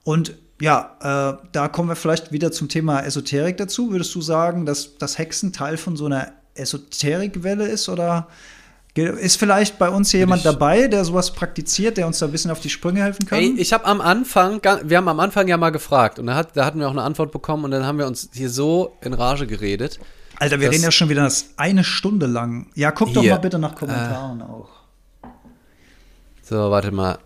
Und ja, äh, da kommen wir vielleicht wieder zum Thema Esoterik dazu. Würdest du sagen, dass das Hexen Teil von so einer Esoterikwelle ist oder ist vielleicht bei uns hier jemand dabei, der sowas praktiziert, der uns da ein bisschen auf die Sprünge helfen kann? Ey, ich habe am Anfang, wir haben am Anfang ja mal gefragt und da, hat, da hatten wir auch eine Antwort bekommen und dann haben wir uns hier so in Rage geredet. Alter, wir reden ja schon wieder das eine Stunde lang. Ja, guck doch mal bitte nach Kommentaren äh, auch. So, warte mal.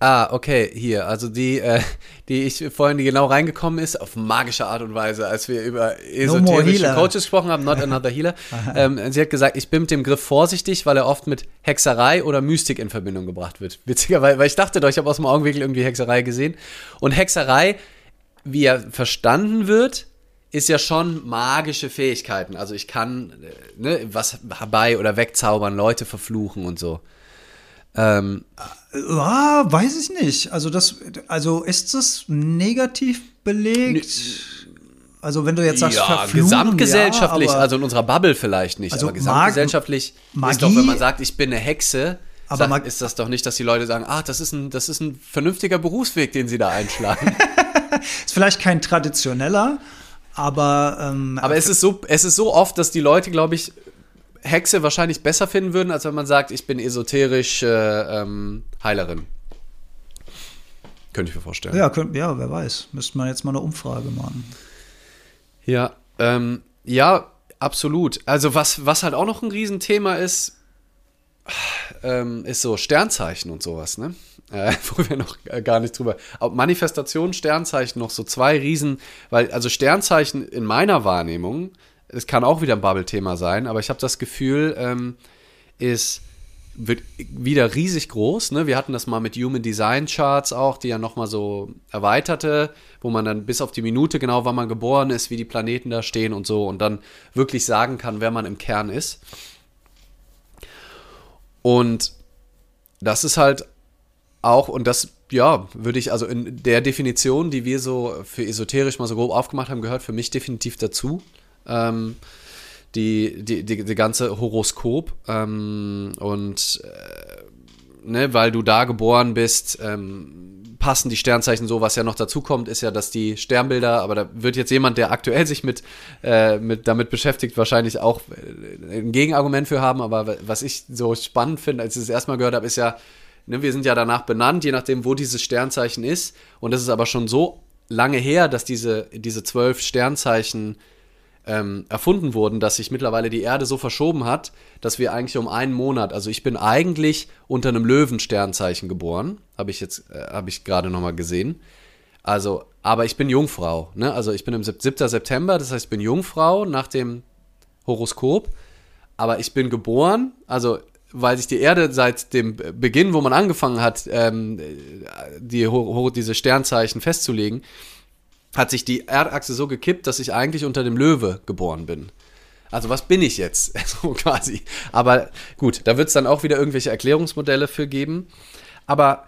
Ah, okay, hier. Also die, äh, die ich vorhin, die genau reingekommen ist, auf magische Art und Weise, als wir über esoterische no Coaches gesprochen haben, not another healer. ähm, sie hat gesagt, ich bin mit dem Griff vorsichtig, weil er oft mit Hexerei oder Mystik in Verbindung gebracht wird. Witziger, weil, weil ich dachte doch, ich habe aus dem Augenwinkel irgendwie Hexerei gesehen. Und Hexerei, wie er verstanden wird, ist ja schon magische Fähigkeiten. Also ich kann äh, ne, was herbei oder wegzaubern, Leute verfluchen und so. Ähm, ja, weiß ich nicht. Also das, also ist das negativ belegt? Also wenn du jetzt sagst, ja, gesamtgesellschaftlich, ja, also in unserer Bubble vielleicht nicht, also aber gesamtgesellschaftlich Magie, ist doch, wenn man sagt, ich bin eine Hexe, aber sagt, ist das doch nicht, dass die Leute sagen, ach, das ist ein, das ist ein vernünftiger Berufsweg, den sie da einschlagen. ist vielleicht kein traditioneller, aber ähm, aber es ist so, es ist so oft, dass die Leute, glaube ich, Hexe wahrscheinlich besser finden würden, als wenn man sagt, ich bin esoterisch äh, ähm, Heilerin. Könnte ich mir vorstellen. Ja, könnt, ja, wer weiß. Müsste man jetzt mal eine Umfrage machen. Ja, ähm, ja, absolut. Also was, was halt auch noch ein Riesenthema ist, ähm, ist so Sternzeichen und sowas, ne? Äh, wo wir noch gar nicht drüber. Manifestation, Sternzeichen noch so zwei Riesen, weil, also Sternzeichen in meiner Wahrnehmung es kann auch wieder ein Bubble-Thema sein, aber ich habe das Gefühl, ähm, ist wird wieder riesig groß. Ne? Wir hatten das mal mit Human Design Charts auch, die ja nochmal so erweiterte, wo man dann bis auf die Minute genau, wann man geboren ist, wie die Planeten da stehen und so und dann wirklich sagen kann, wer man im Kern ist. Und das ist halt auch, und das, ja, würde ich also in der Definition, die wir so für esoterisch mal so grob aufgemacht haben, gehört für mich definitiv dazu. Ähm, die, die, die, die, ganze Horoskop ähm, und äh, ne, weil du da geboren bist, ähm, passen die Sternzeichen so. Was ja noch dazu kommt, ist ja, dass die Sternbilder, aber da wird jetzt jemand, der aktuell sich mit, äh, mit damit beschäftigt, wahrscheinlich auch äh, ein Gegenargument für haben. Aber was ich so spannend finde, als ich es erstmal gehört habe, ist ja, ne, wir sind ja danach benannt, je nachdem, wo dieses Sternzeichen ist. Und das ist aber schon so lange her, dass diese, diese zwölf Sternzeichen ähm, erfunden wurden, dass sich mittlerweile die Erde so verschoben hat, dass wir eigentlich um einen Monat, also ich bin eigentlich unter einem Löwensternzeichen geboren, habe ich jetzt, äh, habe ich gerade nochmal gesehen. Also, aber ich bin Jungfrau, ne? Also ich bin im 7. September, das heißt, ich bin Jungfrau nach dem Horoskop, aber ich bin geboren, also weil sich die Erde seit dem Beginn, wo man angefangen hat, ähm, die, diese Sternzeichen festzulegen, hat sich die Erdachse so gekippt, dass ich eigentlich unter dem Löwe geboren bin. Also was bin ich jetzt? So quasi. Aber gut, da wird es dann auch wieder irgendwelche Erklärungsmodelle für geben. Aber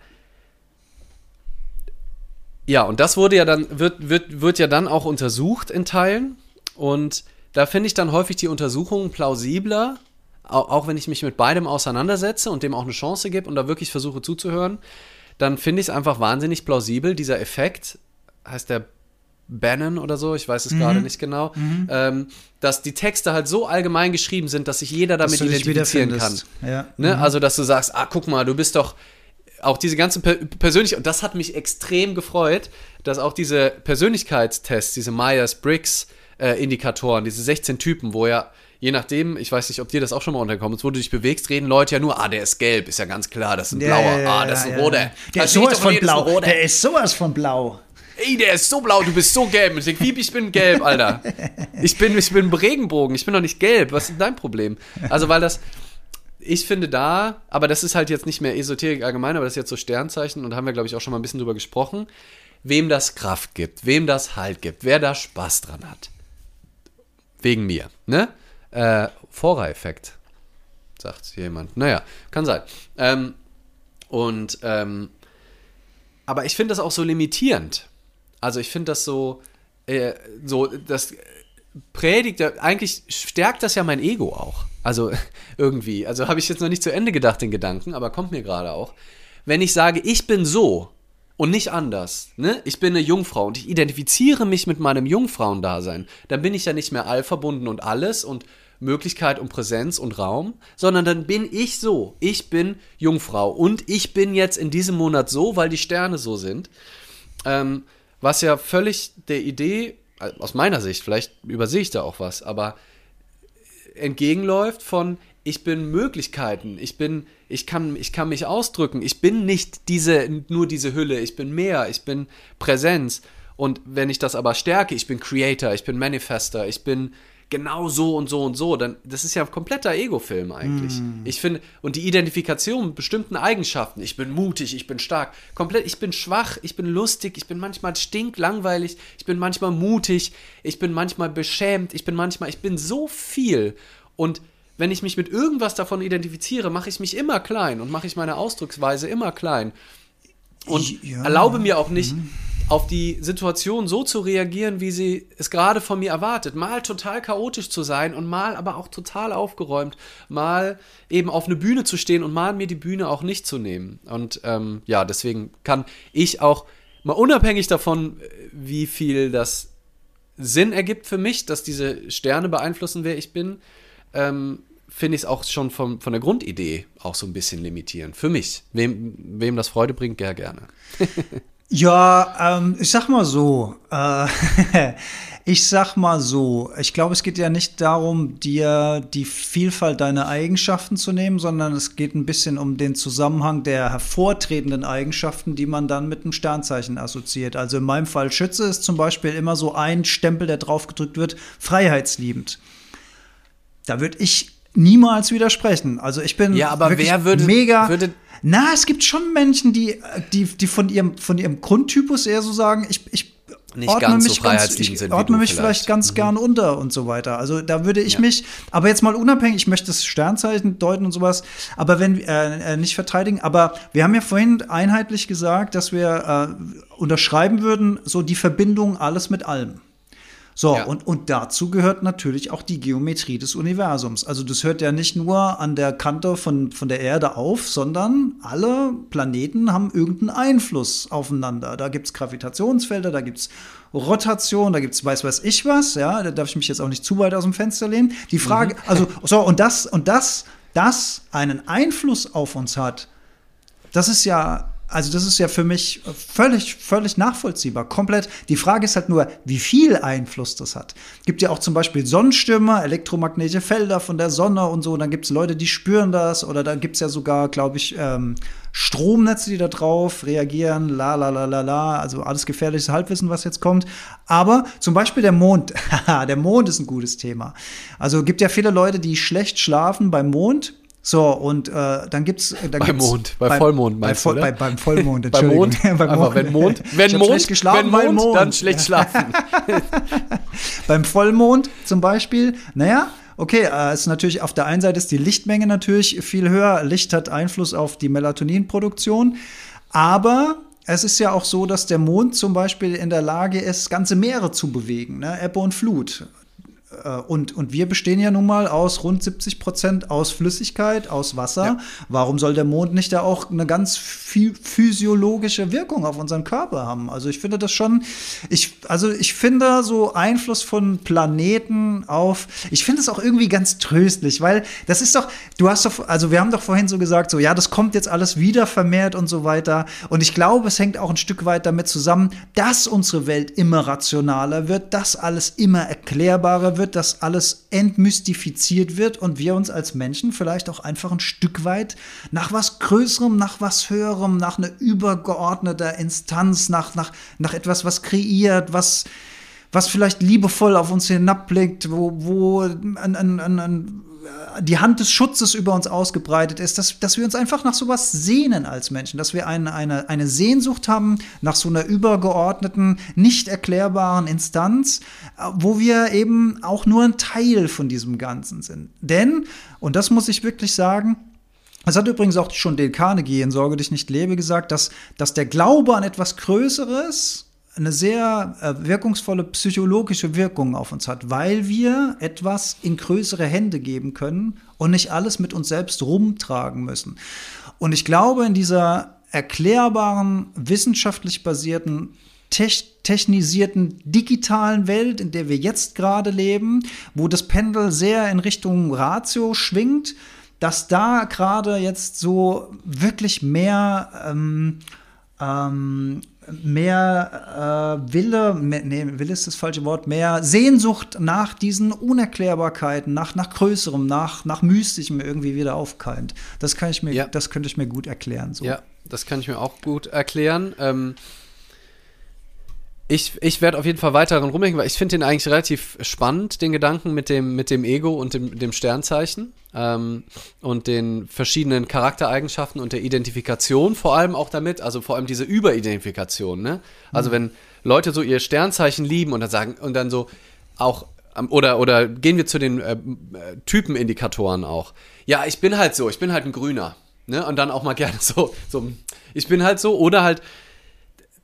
ja, und das wurde ja dann, wird, wird, wird ja dann auch untersucht in Teilen. Und da finde ich dann häufig die Untersuchungen plausibler, auch, auch wenn ich mich mit beidem auseinandersetze und dem auch eine Chance gebe und da wirklich versuche zuzuhören, dann finde ich es einfach wahnsinnig plausibel, dieser Effekt, heißt der Bannon oder so, ich weiß es mhm. gerade nicht genau, mhm. ähm, dass die Texte halt so allgemein geschrieben sind, dass sich jeder damit identifizieren kann. Ja. Ne? Mhm. Also, dass du sagst, ah, guck mal, du bist doch auch diese ganzen per persönlich und das hat mich extrem gefreut, dass auch diese Persönlichkeitstests, diese Myers-Briggs äh, diese 16 Typen, wo ja je nachdem, ich weiß nicht, ob dir das auch schon mal unterkommen ist, wo du dich bewegst, reden Leute ja nur, ah, der ist gelb, ist ja ganz klar, das ist ein blauer, ja, ja, ah, das ist ein roter. Der ist sowas von blau, der ist sowas von blau. Ey, der ist so blau, du bist so gelb. Und ich denke, wie, ich bin gelb, Alter. Ich bin, ich bin Regenbogen, ich bin doch nicht gelb. Was ist dein Problem? Also, weil das, ich finde da, aber das ist halt jetzt nicht mehr Esoterik allgemein, aber das ist jetzt so Sternzeichen und haben wir, glaube ich, auch schon mal ein bisschen drüber gesprochen, wem das Kraft gibt, wem das Halt gibt, wer da Spaß dran hat. Wegen mir, ne? Äh, Vorreifekt, sagt jemand. Naja, kann sein. Ähm, und, ähm, aber ich finde das auch so limitierend. Also ich finde das so, äh, so, das predigt, eigentlich stärkt das ja mein Ego auch. Also irgendwie. Also habe ich jetzt noch nicht zu Ende gedacht, den Gedanken, aber kommt mir gerade auch. Wenn ich sage, ich bin so und nicht anders, ne? Ich bin eine Jungfrau und ich identifiziere mich mit meinem Jungfrauendasein, dann bin ich ja nicht mehr all verbunden und alles und Möglichkeit und Präsenz und Raum, sondern dann bin ich so. Ich bin Jungfrau und ich bin jetzt in diesem Monat so, weil die Sterne so sind. Ähm, was ja völlig der Idee, äh, aus meiner Sicht, vielleicht übersehe ich da auch was, aber entgegenläuft von ich bin Möglichkeiten, ich bin, ich kann, ich kann mich ausdrücken, ich bin nicht diese, nur diese Hülle, ich bin mehr, ich bin Präsenz. Und wenn ich das aber stärke, ich bin Creator, ich bin Manifester, ich bin, genau so und so und so, dann das ist ja ein kompletter Ego-Film eigentlich. Mm. Ich finde und die Identifikation mit bestimmten Eigenschaften, ich bin mutig, ich bin stark, komplett, ich bin schwach, ich bin lustig, ich bin manchmal stinklangweilig, ich bin manchmal mutig, ich bin manchmal beschämt, ich bin manchmal, ich bin so viel und wenn ich mich mit irgendwas davon identifiziere, mache ich mich immer klein und mache ich meine Ausdrucksweise immer klein und ja. erlaube mir auch nicht, mhm auf die Situation so zu reagieren, wie sie es gerade von mir erwartet. Mal total chaotisch zu sein und mal aber auch total aufgeräumt. Mal eben auf eine Bühne zu stehen und mal mir die Bühne auch nicht zu nehmen. Und ähm, ja, deswegen kann ich auch mal unabhängig davon, wie viel das Sinn ergibt für mich, dass diese Sterne beeinflussen, wer ich bin, ähm, finde ich es auch schon vom, von der Grundidee auch so ein bisschen limitierend. Für mich. Wem, wem das Freude bringt, ja gerne. Ja, ähm, ich sag mal so. Äh, ich sag mal so. Ich glaube, es geht ja nicht darum, dir die Vielfalt deiner Eigenschaften zu nehmen, sondern es geht ein bisschen um den Zusammenhang der hervortretenden Eigenschaften, die man dann mit einem Sternzeichen assoziiert. Also in meinem Fall Schütze ist zum Beispiel immer so ein Stempel, der draufgedrückt wird, freiheitsliebend. Da würde ich niemals widersprechen. Also ich bin ja, aber wer würde, mega. Würde na, es gibt schon Menschen, die, die, die von, ihrem, von ihrem Grundtypus eher so sagen, ich, ich nicht ordne ganz mich so ganz, ich sind ordne mich vielleicht, vielleicht ganz mhm. gern unter und so weiter. Also da würde ich ja. mich, aber jetzt mal unabhängig, ich möchte das Sternzeichen deuten und sowas, aber wenn äh, äh, nicht verteidigen, aber wir haben ja vorhin einheitlich gesagt, dass wir äh, unterschreiben würden, so die Verbindung alles mit allem. So, ja. und, und dazu gehört natürlich auch die Geometrie des Universums. Also das hört ja nicht nur an der Kante von, von der Erde auf, sondern alle Planeten haben irgendeinen Einfluss aufeinander. Da gibt es Gravitationsfelder, da gibt es Rotation, da gibt es weiß weiß ich was, ja, da darf ich mich jetzt auch nicht zu weit aus dem Fenster lehnen. Die Frage, mhm. also, so, und das, und das, das einen Einfluss auf uns hat, das ist ja also das ist ja für mich völlig, völlig nachvollziehbar. Komplett. Die Frage ist halt nur, wie viel Einfluss das hat. Gibt ja auch zum Beispiel Sonnenstürme, elektromagnetische Felder von der Sonne und so. Und dann gibt es Leute, die spüren das. Oder da gibt es ja sogar, glaube ich, ähm, Stromnetze, die da drauf reagieren. La la la la la. Also alles gefährliches Halbwissen, was jetzt kommt. Aber zum Beispiel der Mond. der Mond ist ein gutes Thema. Also gibt ja viele Leute, die schlecht schlafen beim Mond so, und äh, dann gibt's. Dann bei gibt's, Mond, bei, Vollmond meinst bei, du, bei, beim Vollmond, bei Mond, beim Mond. wenn Mond, wenn Mond, geschlafen, wenn Mond, Mond, dann schlecht schlafen. beim Vollmond zum Beispiel, naja, okay, äh, ist natürlich auf der einen Seite ist die Lichtmenge natürlich viel höher. Licht hat Einfluss auf die Melatoninproduktion, aber es ist ja auch so, dass der Mond zum Beispiel in der Lage ist, ganze Meere zu bewegen, ne? Ebbe und Flut. Äh, und, und wir bestehen ja nun mal aus rund 70 Prozent aus Flüssigkeit, aus Wasser. Ja. Warum soll der Mond nicht da auch eine ganz physiologische Wirkung auf unseren Körper haben? Also ich finde das schon, ich, also ich finde so Einfluss von Planeten auf, ich finde es auch irgendwie ganz tröstlich, weil das ist doch, du hast doch, also wir haben doch vorhin so gesagt, so ja, das kommt jetzt alles wieder vermehrt und so weiter. Und ich glaube, es hängt auch ein Stück weit damit zusammen, dass unsere Welt immer rationaler wird, dass alles immer erklärbarer wird, dass alles entmystifiziert wird und wir uns als Menschen vielleicht auch einfach ein Stück weit nach was Größerem, nach was Höherem, nach einer übergeordneter Instanz, nach, nach, nach etwas, was kreiert, was, was vielleicht liebevoll auf uns hinabblickt, wo, wo an, an, an, die Hand des Schutzes über uns ausgebreitet ist, dass, dass wir uns einfach nach sowas sehnen als Menschen, dass wir eine, eine, eine Sehnsucht haben nach so einer übergeordneten, nicht erklärbaren Instanz, äh, wo wir eben auch nur ein Teil von diesem Ganzen sind. Denn, und das muss ich wirklich sagen, es hat übrigens auch schon Dale Carnegie in Sorge dich nicht lebe gesagt, dass, dass der Glaube an etwas Größeres eine sehr äh, wirkungsvolle psychologische Wirkung auf uns hat, weil wir etwas in größere Hände geben können und nicht alles mit uns selbst rumtragen müssen. Und ich glaube, in dieser erklärbaren, wissenschaftlich basierten, technisierten, digitalen Welt, in der wir jetzt gerade leben, wo das Pendel sehr in Richtung Ratio schwingt, dass da gerade jetzt so wirklich mehr ähm, ähm, mehr äh, Wille, mehr, nee, Wille ist das falsche Wort, mehr Sehnsucht nach diesen Unerklärbarkeiten, nach, nach Größerem, nach, nach Mystischem irgendwie wieder aufkeimt. Das kann ich mir, ja. das könnte ich mir gut erklären. So. Ja, das kann ich mir auch gut erklären. Ähm, ich, ich werde auf jeden Fall weiter daran rumdenken, weil ich finde den eigentlich relativ spannend, den Gedanken mit dem, mit dem Ego und dem, dem Sternzeichen ähm, und den verschiedenen Charaktereigenschaften und der Identifikation vor allem auch damit, also vor allem diese Überidentifikation, ne? Also mhm. wenn Leute so ihr Sternzeichen lieben und dann sagen, und dann so auch, ähm, oder, oder gehen wir zu den äh, Typenindikatoren auch. Ja, ich bin halt so, ich bin halt ein Grüner. Ne? Und dann auch mal gerne so, so, ich bin halt so, oder halt,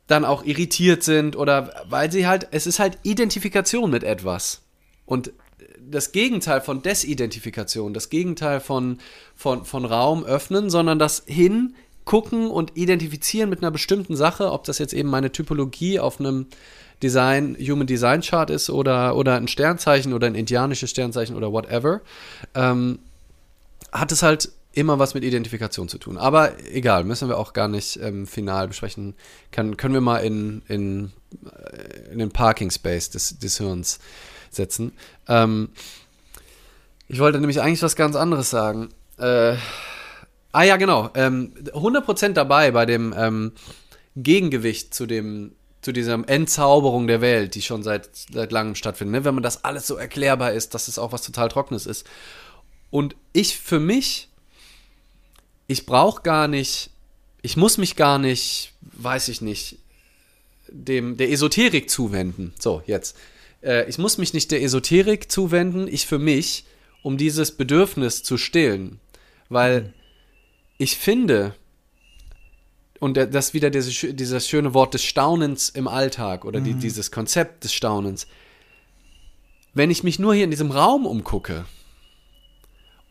dann auch irritiert sind oder weil sie halt, es ist halt Identifikation mit etwas. Und das Gegenteil von Desidentifikation, das Gegenteil von, von, von Raum öffnen, sondern das hingucken und identifizieren mit einer bestimmten Sache, ob das jetzt eben meine Typologie auf einem Design, Human Design Chart ist oder, oder ein Sternzeichen oder ein indianisches Sternzeichen oder whatever, ähm, hat es halt immer was mit Identifikation zu tun. Aber egal, müssen wir auch gar nicht ähm, final besprechen. Kann, können wir mal in, in, äh, in den Parking Space des, des Hirns setzen. Ähm, ich wollte nämlich eigentlich was ganz anderes sagen. Äh, ah ja, genau. Ähm, 100% dabei bei dem ähm, Gegengewicht zu dem zu dieser Entzauberung der Welt, die schon seit, seit langem stattfindet. Ne? Wenn man das alles so erklärbar ist, dass es auch was total Trockenes ist. Und ich für mich ich brauche gar nicht, ich muss mich gar nicht, weiß ich nicht, dem, der Esoterik zuwenden. So, jetzt. Äh, ich muss mich nicht der Esoterik zuwenden, ich für mich, um dieses Bedürfnis zu stillen. Weil mhm. ich finde, und das wieder dieses, dieses schöne Wort des Staunens im Alltag oder mhm. die, dieses Konzept des Staunens. Wenn ich mich nur hier in diesem Raum umgucke,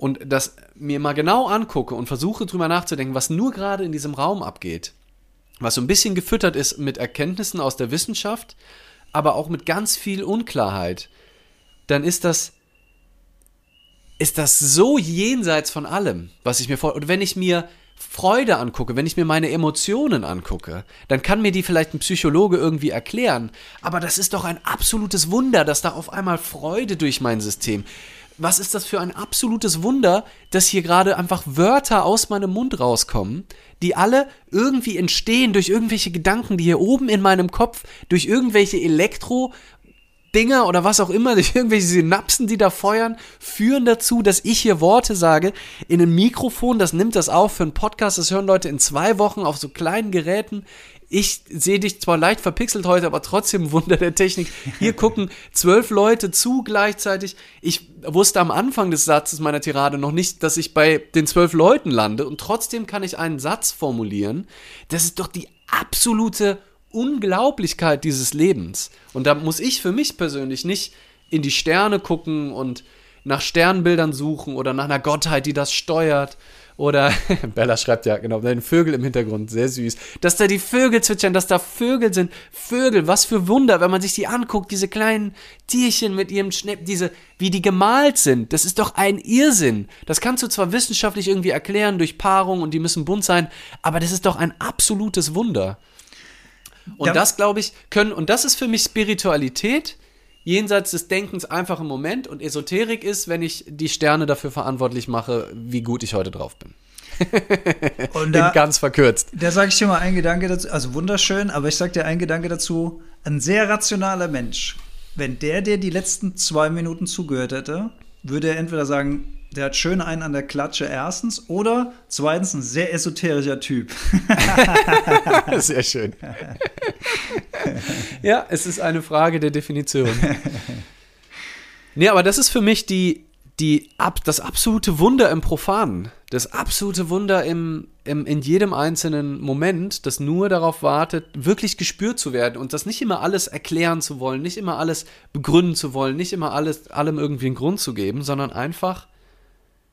und das mir mal genau angucke und versuche drüber nachzudenken, was nur gerade in diesem Raum abgeht, was so ein bisschen gefüttert ist mit Erkenntnissen aus der Wissenschaft, aber auch mit ganz viel Unklarheit, dann ist das ist das so jenseits von allem, was ich mir vor und wenn ich mir Freude angucke, wenn ich mir meine Emotionen angucke, dann kann mir die vielleicht ein Psychologe irgendwie erklären, aber das ist doch ein absolutes Wunder, dass da auf einmal Freude durch mein System was ist das für ein absolutes Wunder, dass hier gerade einfach Wörter aus meinem Mund rauskommen, die alle irgendwie entstehen durch irgendwelche Gedanken, die hier oben in meinem Kopf, durch irgendwelche Elektro- Dinger oder was auch immer, durch irgendwelche Synapsen, die da feuern, führen dazu, dass ich hier Worte sage in einem Mikrofon, das nimmt das auf für einen Podcast, das hören Leute in zwei Wochen auf so kleinen Geräten ich sehe dich zwar leicht verpixelt heute, aber trotzdem Wunder der Technik. Hier gucken zwölf Leute zu gleichzeitig. Ich wusste am Anfang des Satzes meiner Tirade noch nicht, dass ich bei den zwölf Leuten lande und trotzdem kann ich einen Satz formulieren. Das ist doch die absolute Unglaublichkeit dieses Lebens. Und da muss ich für mich persönlich nicht in die Sterne gucken und nach Sternbildern suchen oder nach einer Gottheit, die das steuert, oder Bella schreibt ja, genau, den Vögel im Hintergrund, sehr süß. Dass da die Vögel zwitschern, dass da Vögel sind. Vögel, was für Wunder, wenn man sich die anguckt, diese kleinen Tierchen mit ihrem Schnepp, diese, wie die gemalt sind. Das ist doch ein Irrsinn. Das kannst du zwar wissenschaftlich irgendwie erklären durch Paarung und die müssen bunt sein, aber das ist doch ein absolutes Wunder. Und ja. das, glaube ich, können, und das ist für mich Spiritualität jenseits des Denkens einfach im Moment und Esoterik ist, wenn ich die Sterne dafür verantwortlich mache, wie gut ich heute drauf bin. Und da, ganz verkürzt. Da sage ich dir mal einen Gedanke dazu, also wunderschön, aber ich sage dir einen Gedanke dazu, ein sehr rationaler Mensch, wenn der dir die letzten zwei Minuten zugehört hätte, würde er entweder sagen, der hat schön einen an der Klatsche erstens oder zweitens ein sehr esoterischer Typ. sehr schön. ja, es ist eine Frage der Definition. Nee, aber das ist für mich die, die, ab, das absolute Wunder im Profanen. Das absolute Wunder im, im, in jedem einzelnen Moment, das nur darauf wartet, wirklich gespürt zu werden und das nicht immer alles erklären zu wollen, nicht immer alles begründen zu wollen, nicht immer alles, allem irgendwie einen Grund zu geben, sondern einfach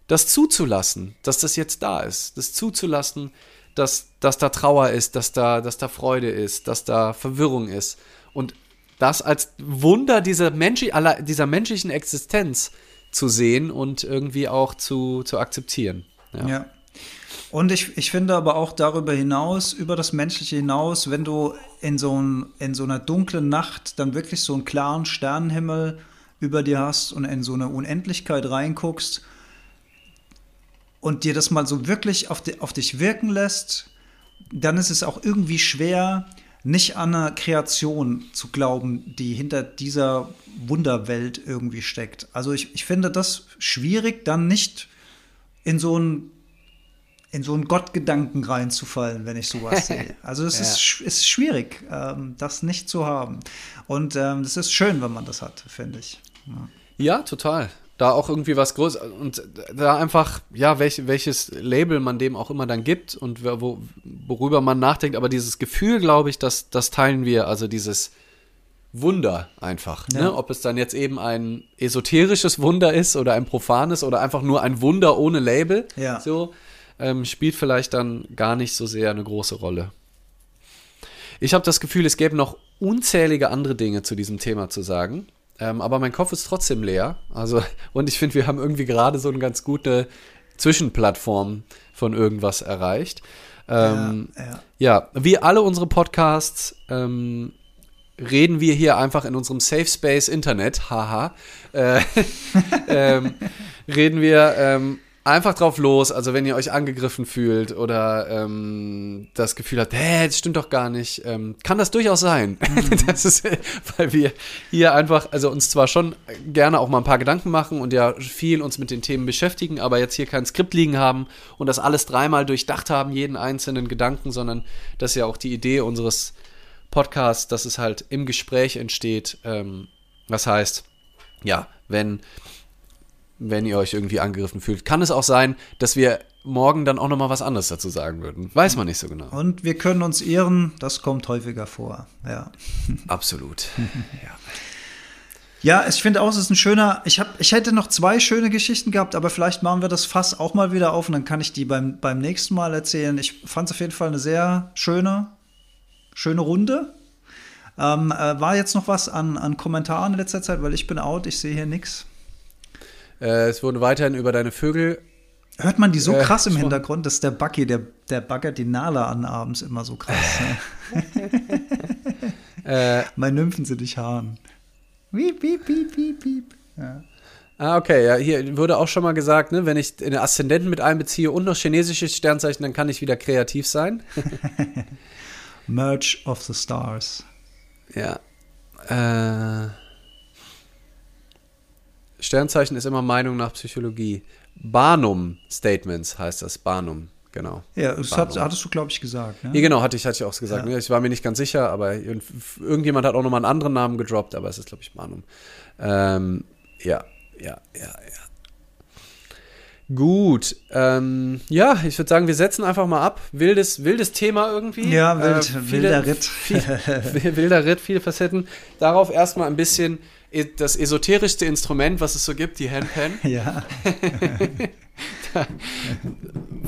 das zuzulassen, dass das jetzt da ist, das zuzulassen, dass, dass da Trauer ist, dass da, dass da Freude ist, dass da Verwirrung ist. Und das als Wunder dieser, Mensch, dieser menschlichen Existenz zu sehen und irgendwie auch zu, zu akzeptieren. Ja. ja. Und ich, ich finde aber auch darüber hinaus, über das Menschliche hinaus, wenn du in so, ein, in so einer dunklen Nacht dann wirklich so einen klaren Sternenhimmel über dir hast und in so eine Unendlichkeit reinguckst, und dir das mal so wirklich auf, die, auf dich wirken lässt, dann ist es auch irgendwie schwer, nicht an eine Kreation zu glauben, die hinter dieser Wunderwelt irgendwie steckt. Also ich, ich finde das schwierig, dann nicht in so einen in so einen Gottgedanken reinzufallen, wenn ich sowas sehe. Also es ja. ist, ist schwierig, ähm, das nicht zu haben. Und ähm, es ist schön, wenn man das hat, finde ich. Ja. ja, total da auch irgendwie was Großes und da einfach, ja, welch, welches Label man dem auch immer dann gibt und wo, worüber man nachdenkt, aber dieses Gefühl, glaube ich, das, das teilen wir, also dieses Wunder einfach. Ne? Ja. Ne? Ob es dann jetzt eben ein esoterisches Wunder ist oder ein profanes oder einfach nur ein Wunder ohne Label, ja. so, ähm, spielt vielleicht dann gar nicht so sehr eine große Rolle. Ich habe das Gefühl, es gäbe noch unzählige andere Dinge zu diesem Thema zu sagen. Ähm, aber mein Kopf ist trotzdem leer. Also, und ich finde, wir haben irgendwie gerade so eine ganz gute Zwischenplattform von irgendwas erreicht. Ähm, ja, ja. ja, wie alle unsere Podcasts ähm, reden wir hier einfach in unserem Safe Space Internet, haha, äh, ähm, reden wir ähm, einfach drauf los. Also wenn ihr euch angegriffen fühlt oder ähm, das Gefühl habt, hä, das stimmt doch gar nicht, ähm, kann das durchaus sein. Mhm. das ist, weil wir hier einfach, also uns zwar schon gerne auch mal ein paar Gedanken machen und ja viel uns mit den Themen beschäftigen, aber jetzt hier kein Skript liegen haben und das alles dreimal durchdacht haben, jeden einzelnen Gedanken, sondern das ist ja auch die Idee unseres Podcasts, dass es halt im Gespräch entsteht. Ähm, was heißt, ja, wenn wenn ihr euch irgendwie angegriffen fühlt. Kann es auch sein, dass wir morgen dann auch noch mal was anderes dazu sagen würden. Weiß man nicht so genau. Und wir können uns irren, das kommt häufiger vor. Ja. Absolut. ja. Ja, ich finde auch, es ist ein schöner. Ich, hab, ich hätte noch zwei schöne Geschichten gehabt, aber vielleicht machen wir das Fass auch mal wieder auf und dann kann ich die beim, beim nächsten Mal erzählen. Ich fand es auf jeden Fall eine sehr schöne, schöne Runde. Ähm, äh, war jetzt noch was an, an Kommentaren in letzter Zeit, weil ich bin out, ich sehe hier nichts. Äh, es wurden weiterhin über deine Vögel. Hört man die so äh, krass im Hintergrund, dass der Bucky, der, der baggert die Nala an abends immer so krass. Ne? äh, mein Nymphen sind dich Haaren. Wiep, wiep, wiep, wiep, wiep. Ja. Ah, okay, ja, hier wurde auch schon mal gesagt, ne, wenn ich den Aszendenten mit einbeziehe und noch chinesisches Sternzeichen, dann kann ich wieder kreativ sein. Merge of the Stars. Ja. Äh. Sternzeichen ist immer Meinung nach Psychologie. Barnum-Statements heißt das. Barnum, genau. Ja, das hat, hattest du, glaube ich, gesagt. Ne? Ja, genau, hatte ich, hatte ich auch gesagt. Ja. Ne? Ich war mir nicht ganz sicher, aber irgendjemand hat auch nochmal einen anderen Namen gedroppt, aber es ist, glaube ich, Barnum. Ähm, ja, ja, ja, ja. Gut, ähm, ja, ich würde sagen, wir setzen einfach mal ab. Wildes, wildes Thema irgendwie. Ja, wild, äh, viele, wilder Ritt. Viel, wilder Ritt, viele Facetten. Darauf erstmal ein bisschen das esoterischste Instrument, was es so gibt, die Handpan. Ja. da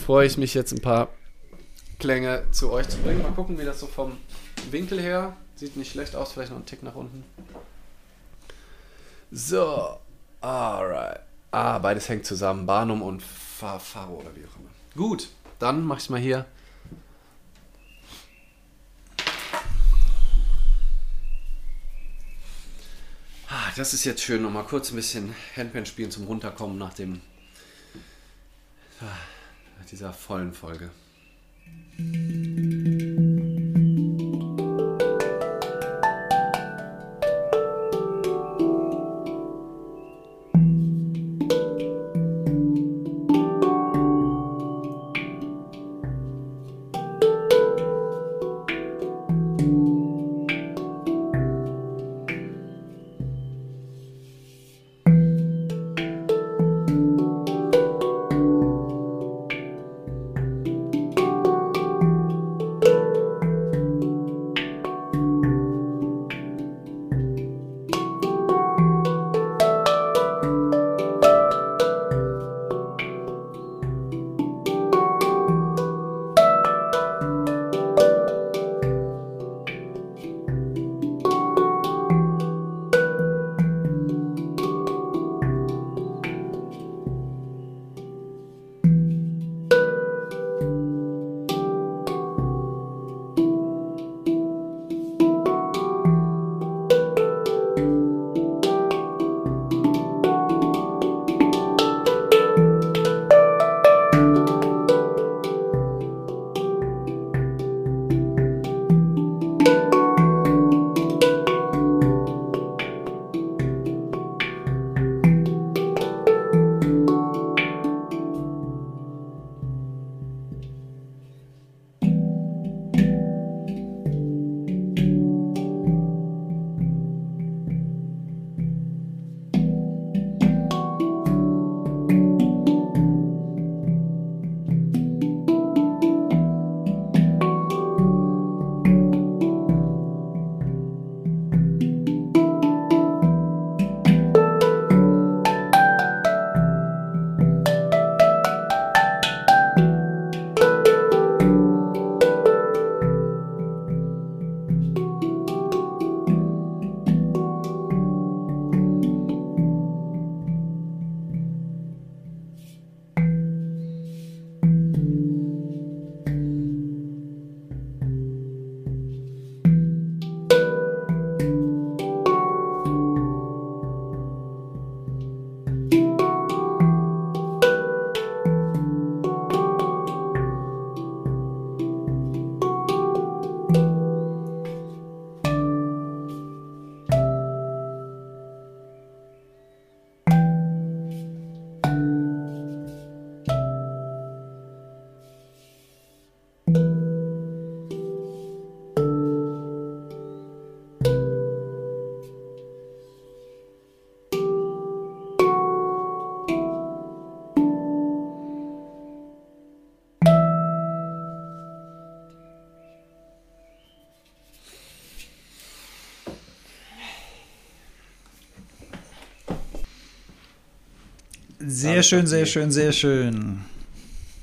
freue ich mich jetzt ein paar Klänge zu euch zu bringen. Mal gucken, wie das so vom Winkel her sieht nicht schlecht aus. Vielleicht noch einen Tick nach unten. So, alright. Ah, beides hängt zusammen. Barnum und Faro oder wie auch immer. Gut, dann mache ich mal hier das ist jetzt schön, nochmal kurz ein bisschen Handpan spielen zum Runterkommen nach dem ah, nach dieser vollen Folge. Sehr schön, sehr schön, sehr schön.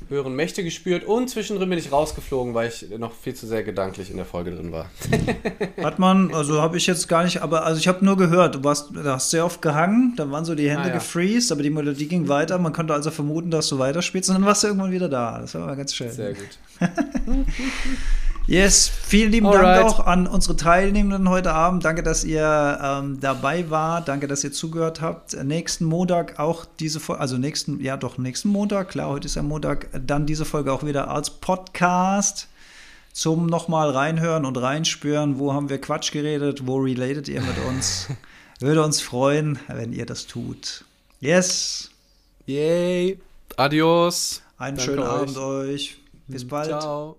höheren Mächte gespürt und zwischendrin bin ich rausgeflogen, weil ich noch viel zu sehr gedanklich in der Folge drin war. Hat man, also habe ich jetzt gar nicht, aber also ich habe nur gehört, du warst, da hast sehr oft gehangen, dann waren so die Hände Ah, ja. gefreezed, aber die Melodie ging weiter. Man konnte also vermuten, dass du weiterspielst und dann warst du irgendwann wieder da. Das war mal ganz schön. Sehr gut. Yes, vielen lieben Alright. Dank auch an unsere Teilnehmenden heute Abend. Danke, dass ihr ähm, dabei wart. Danke, dass ihr zugehört habt. Nächsten Montag auch diese Folge, also nächsten, ja doch, nächsten Montag, klar, heute ist ja Montag, dann diese Folge auch wieder als Podcast zum nochmal reinhören und reinspüren. Wo haben wir Quatsch geredet? Wo relatet ihr mit uns? Würde uns freuen, wenn ihr das tut. Yes, Yay. Adios. einen Danke schönen euch. Abend euch. Bis bald. Ciao.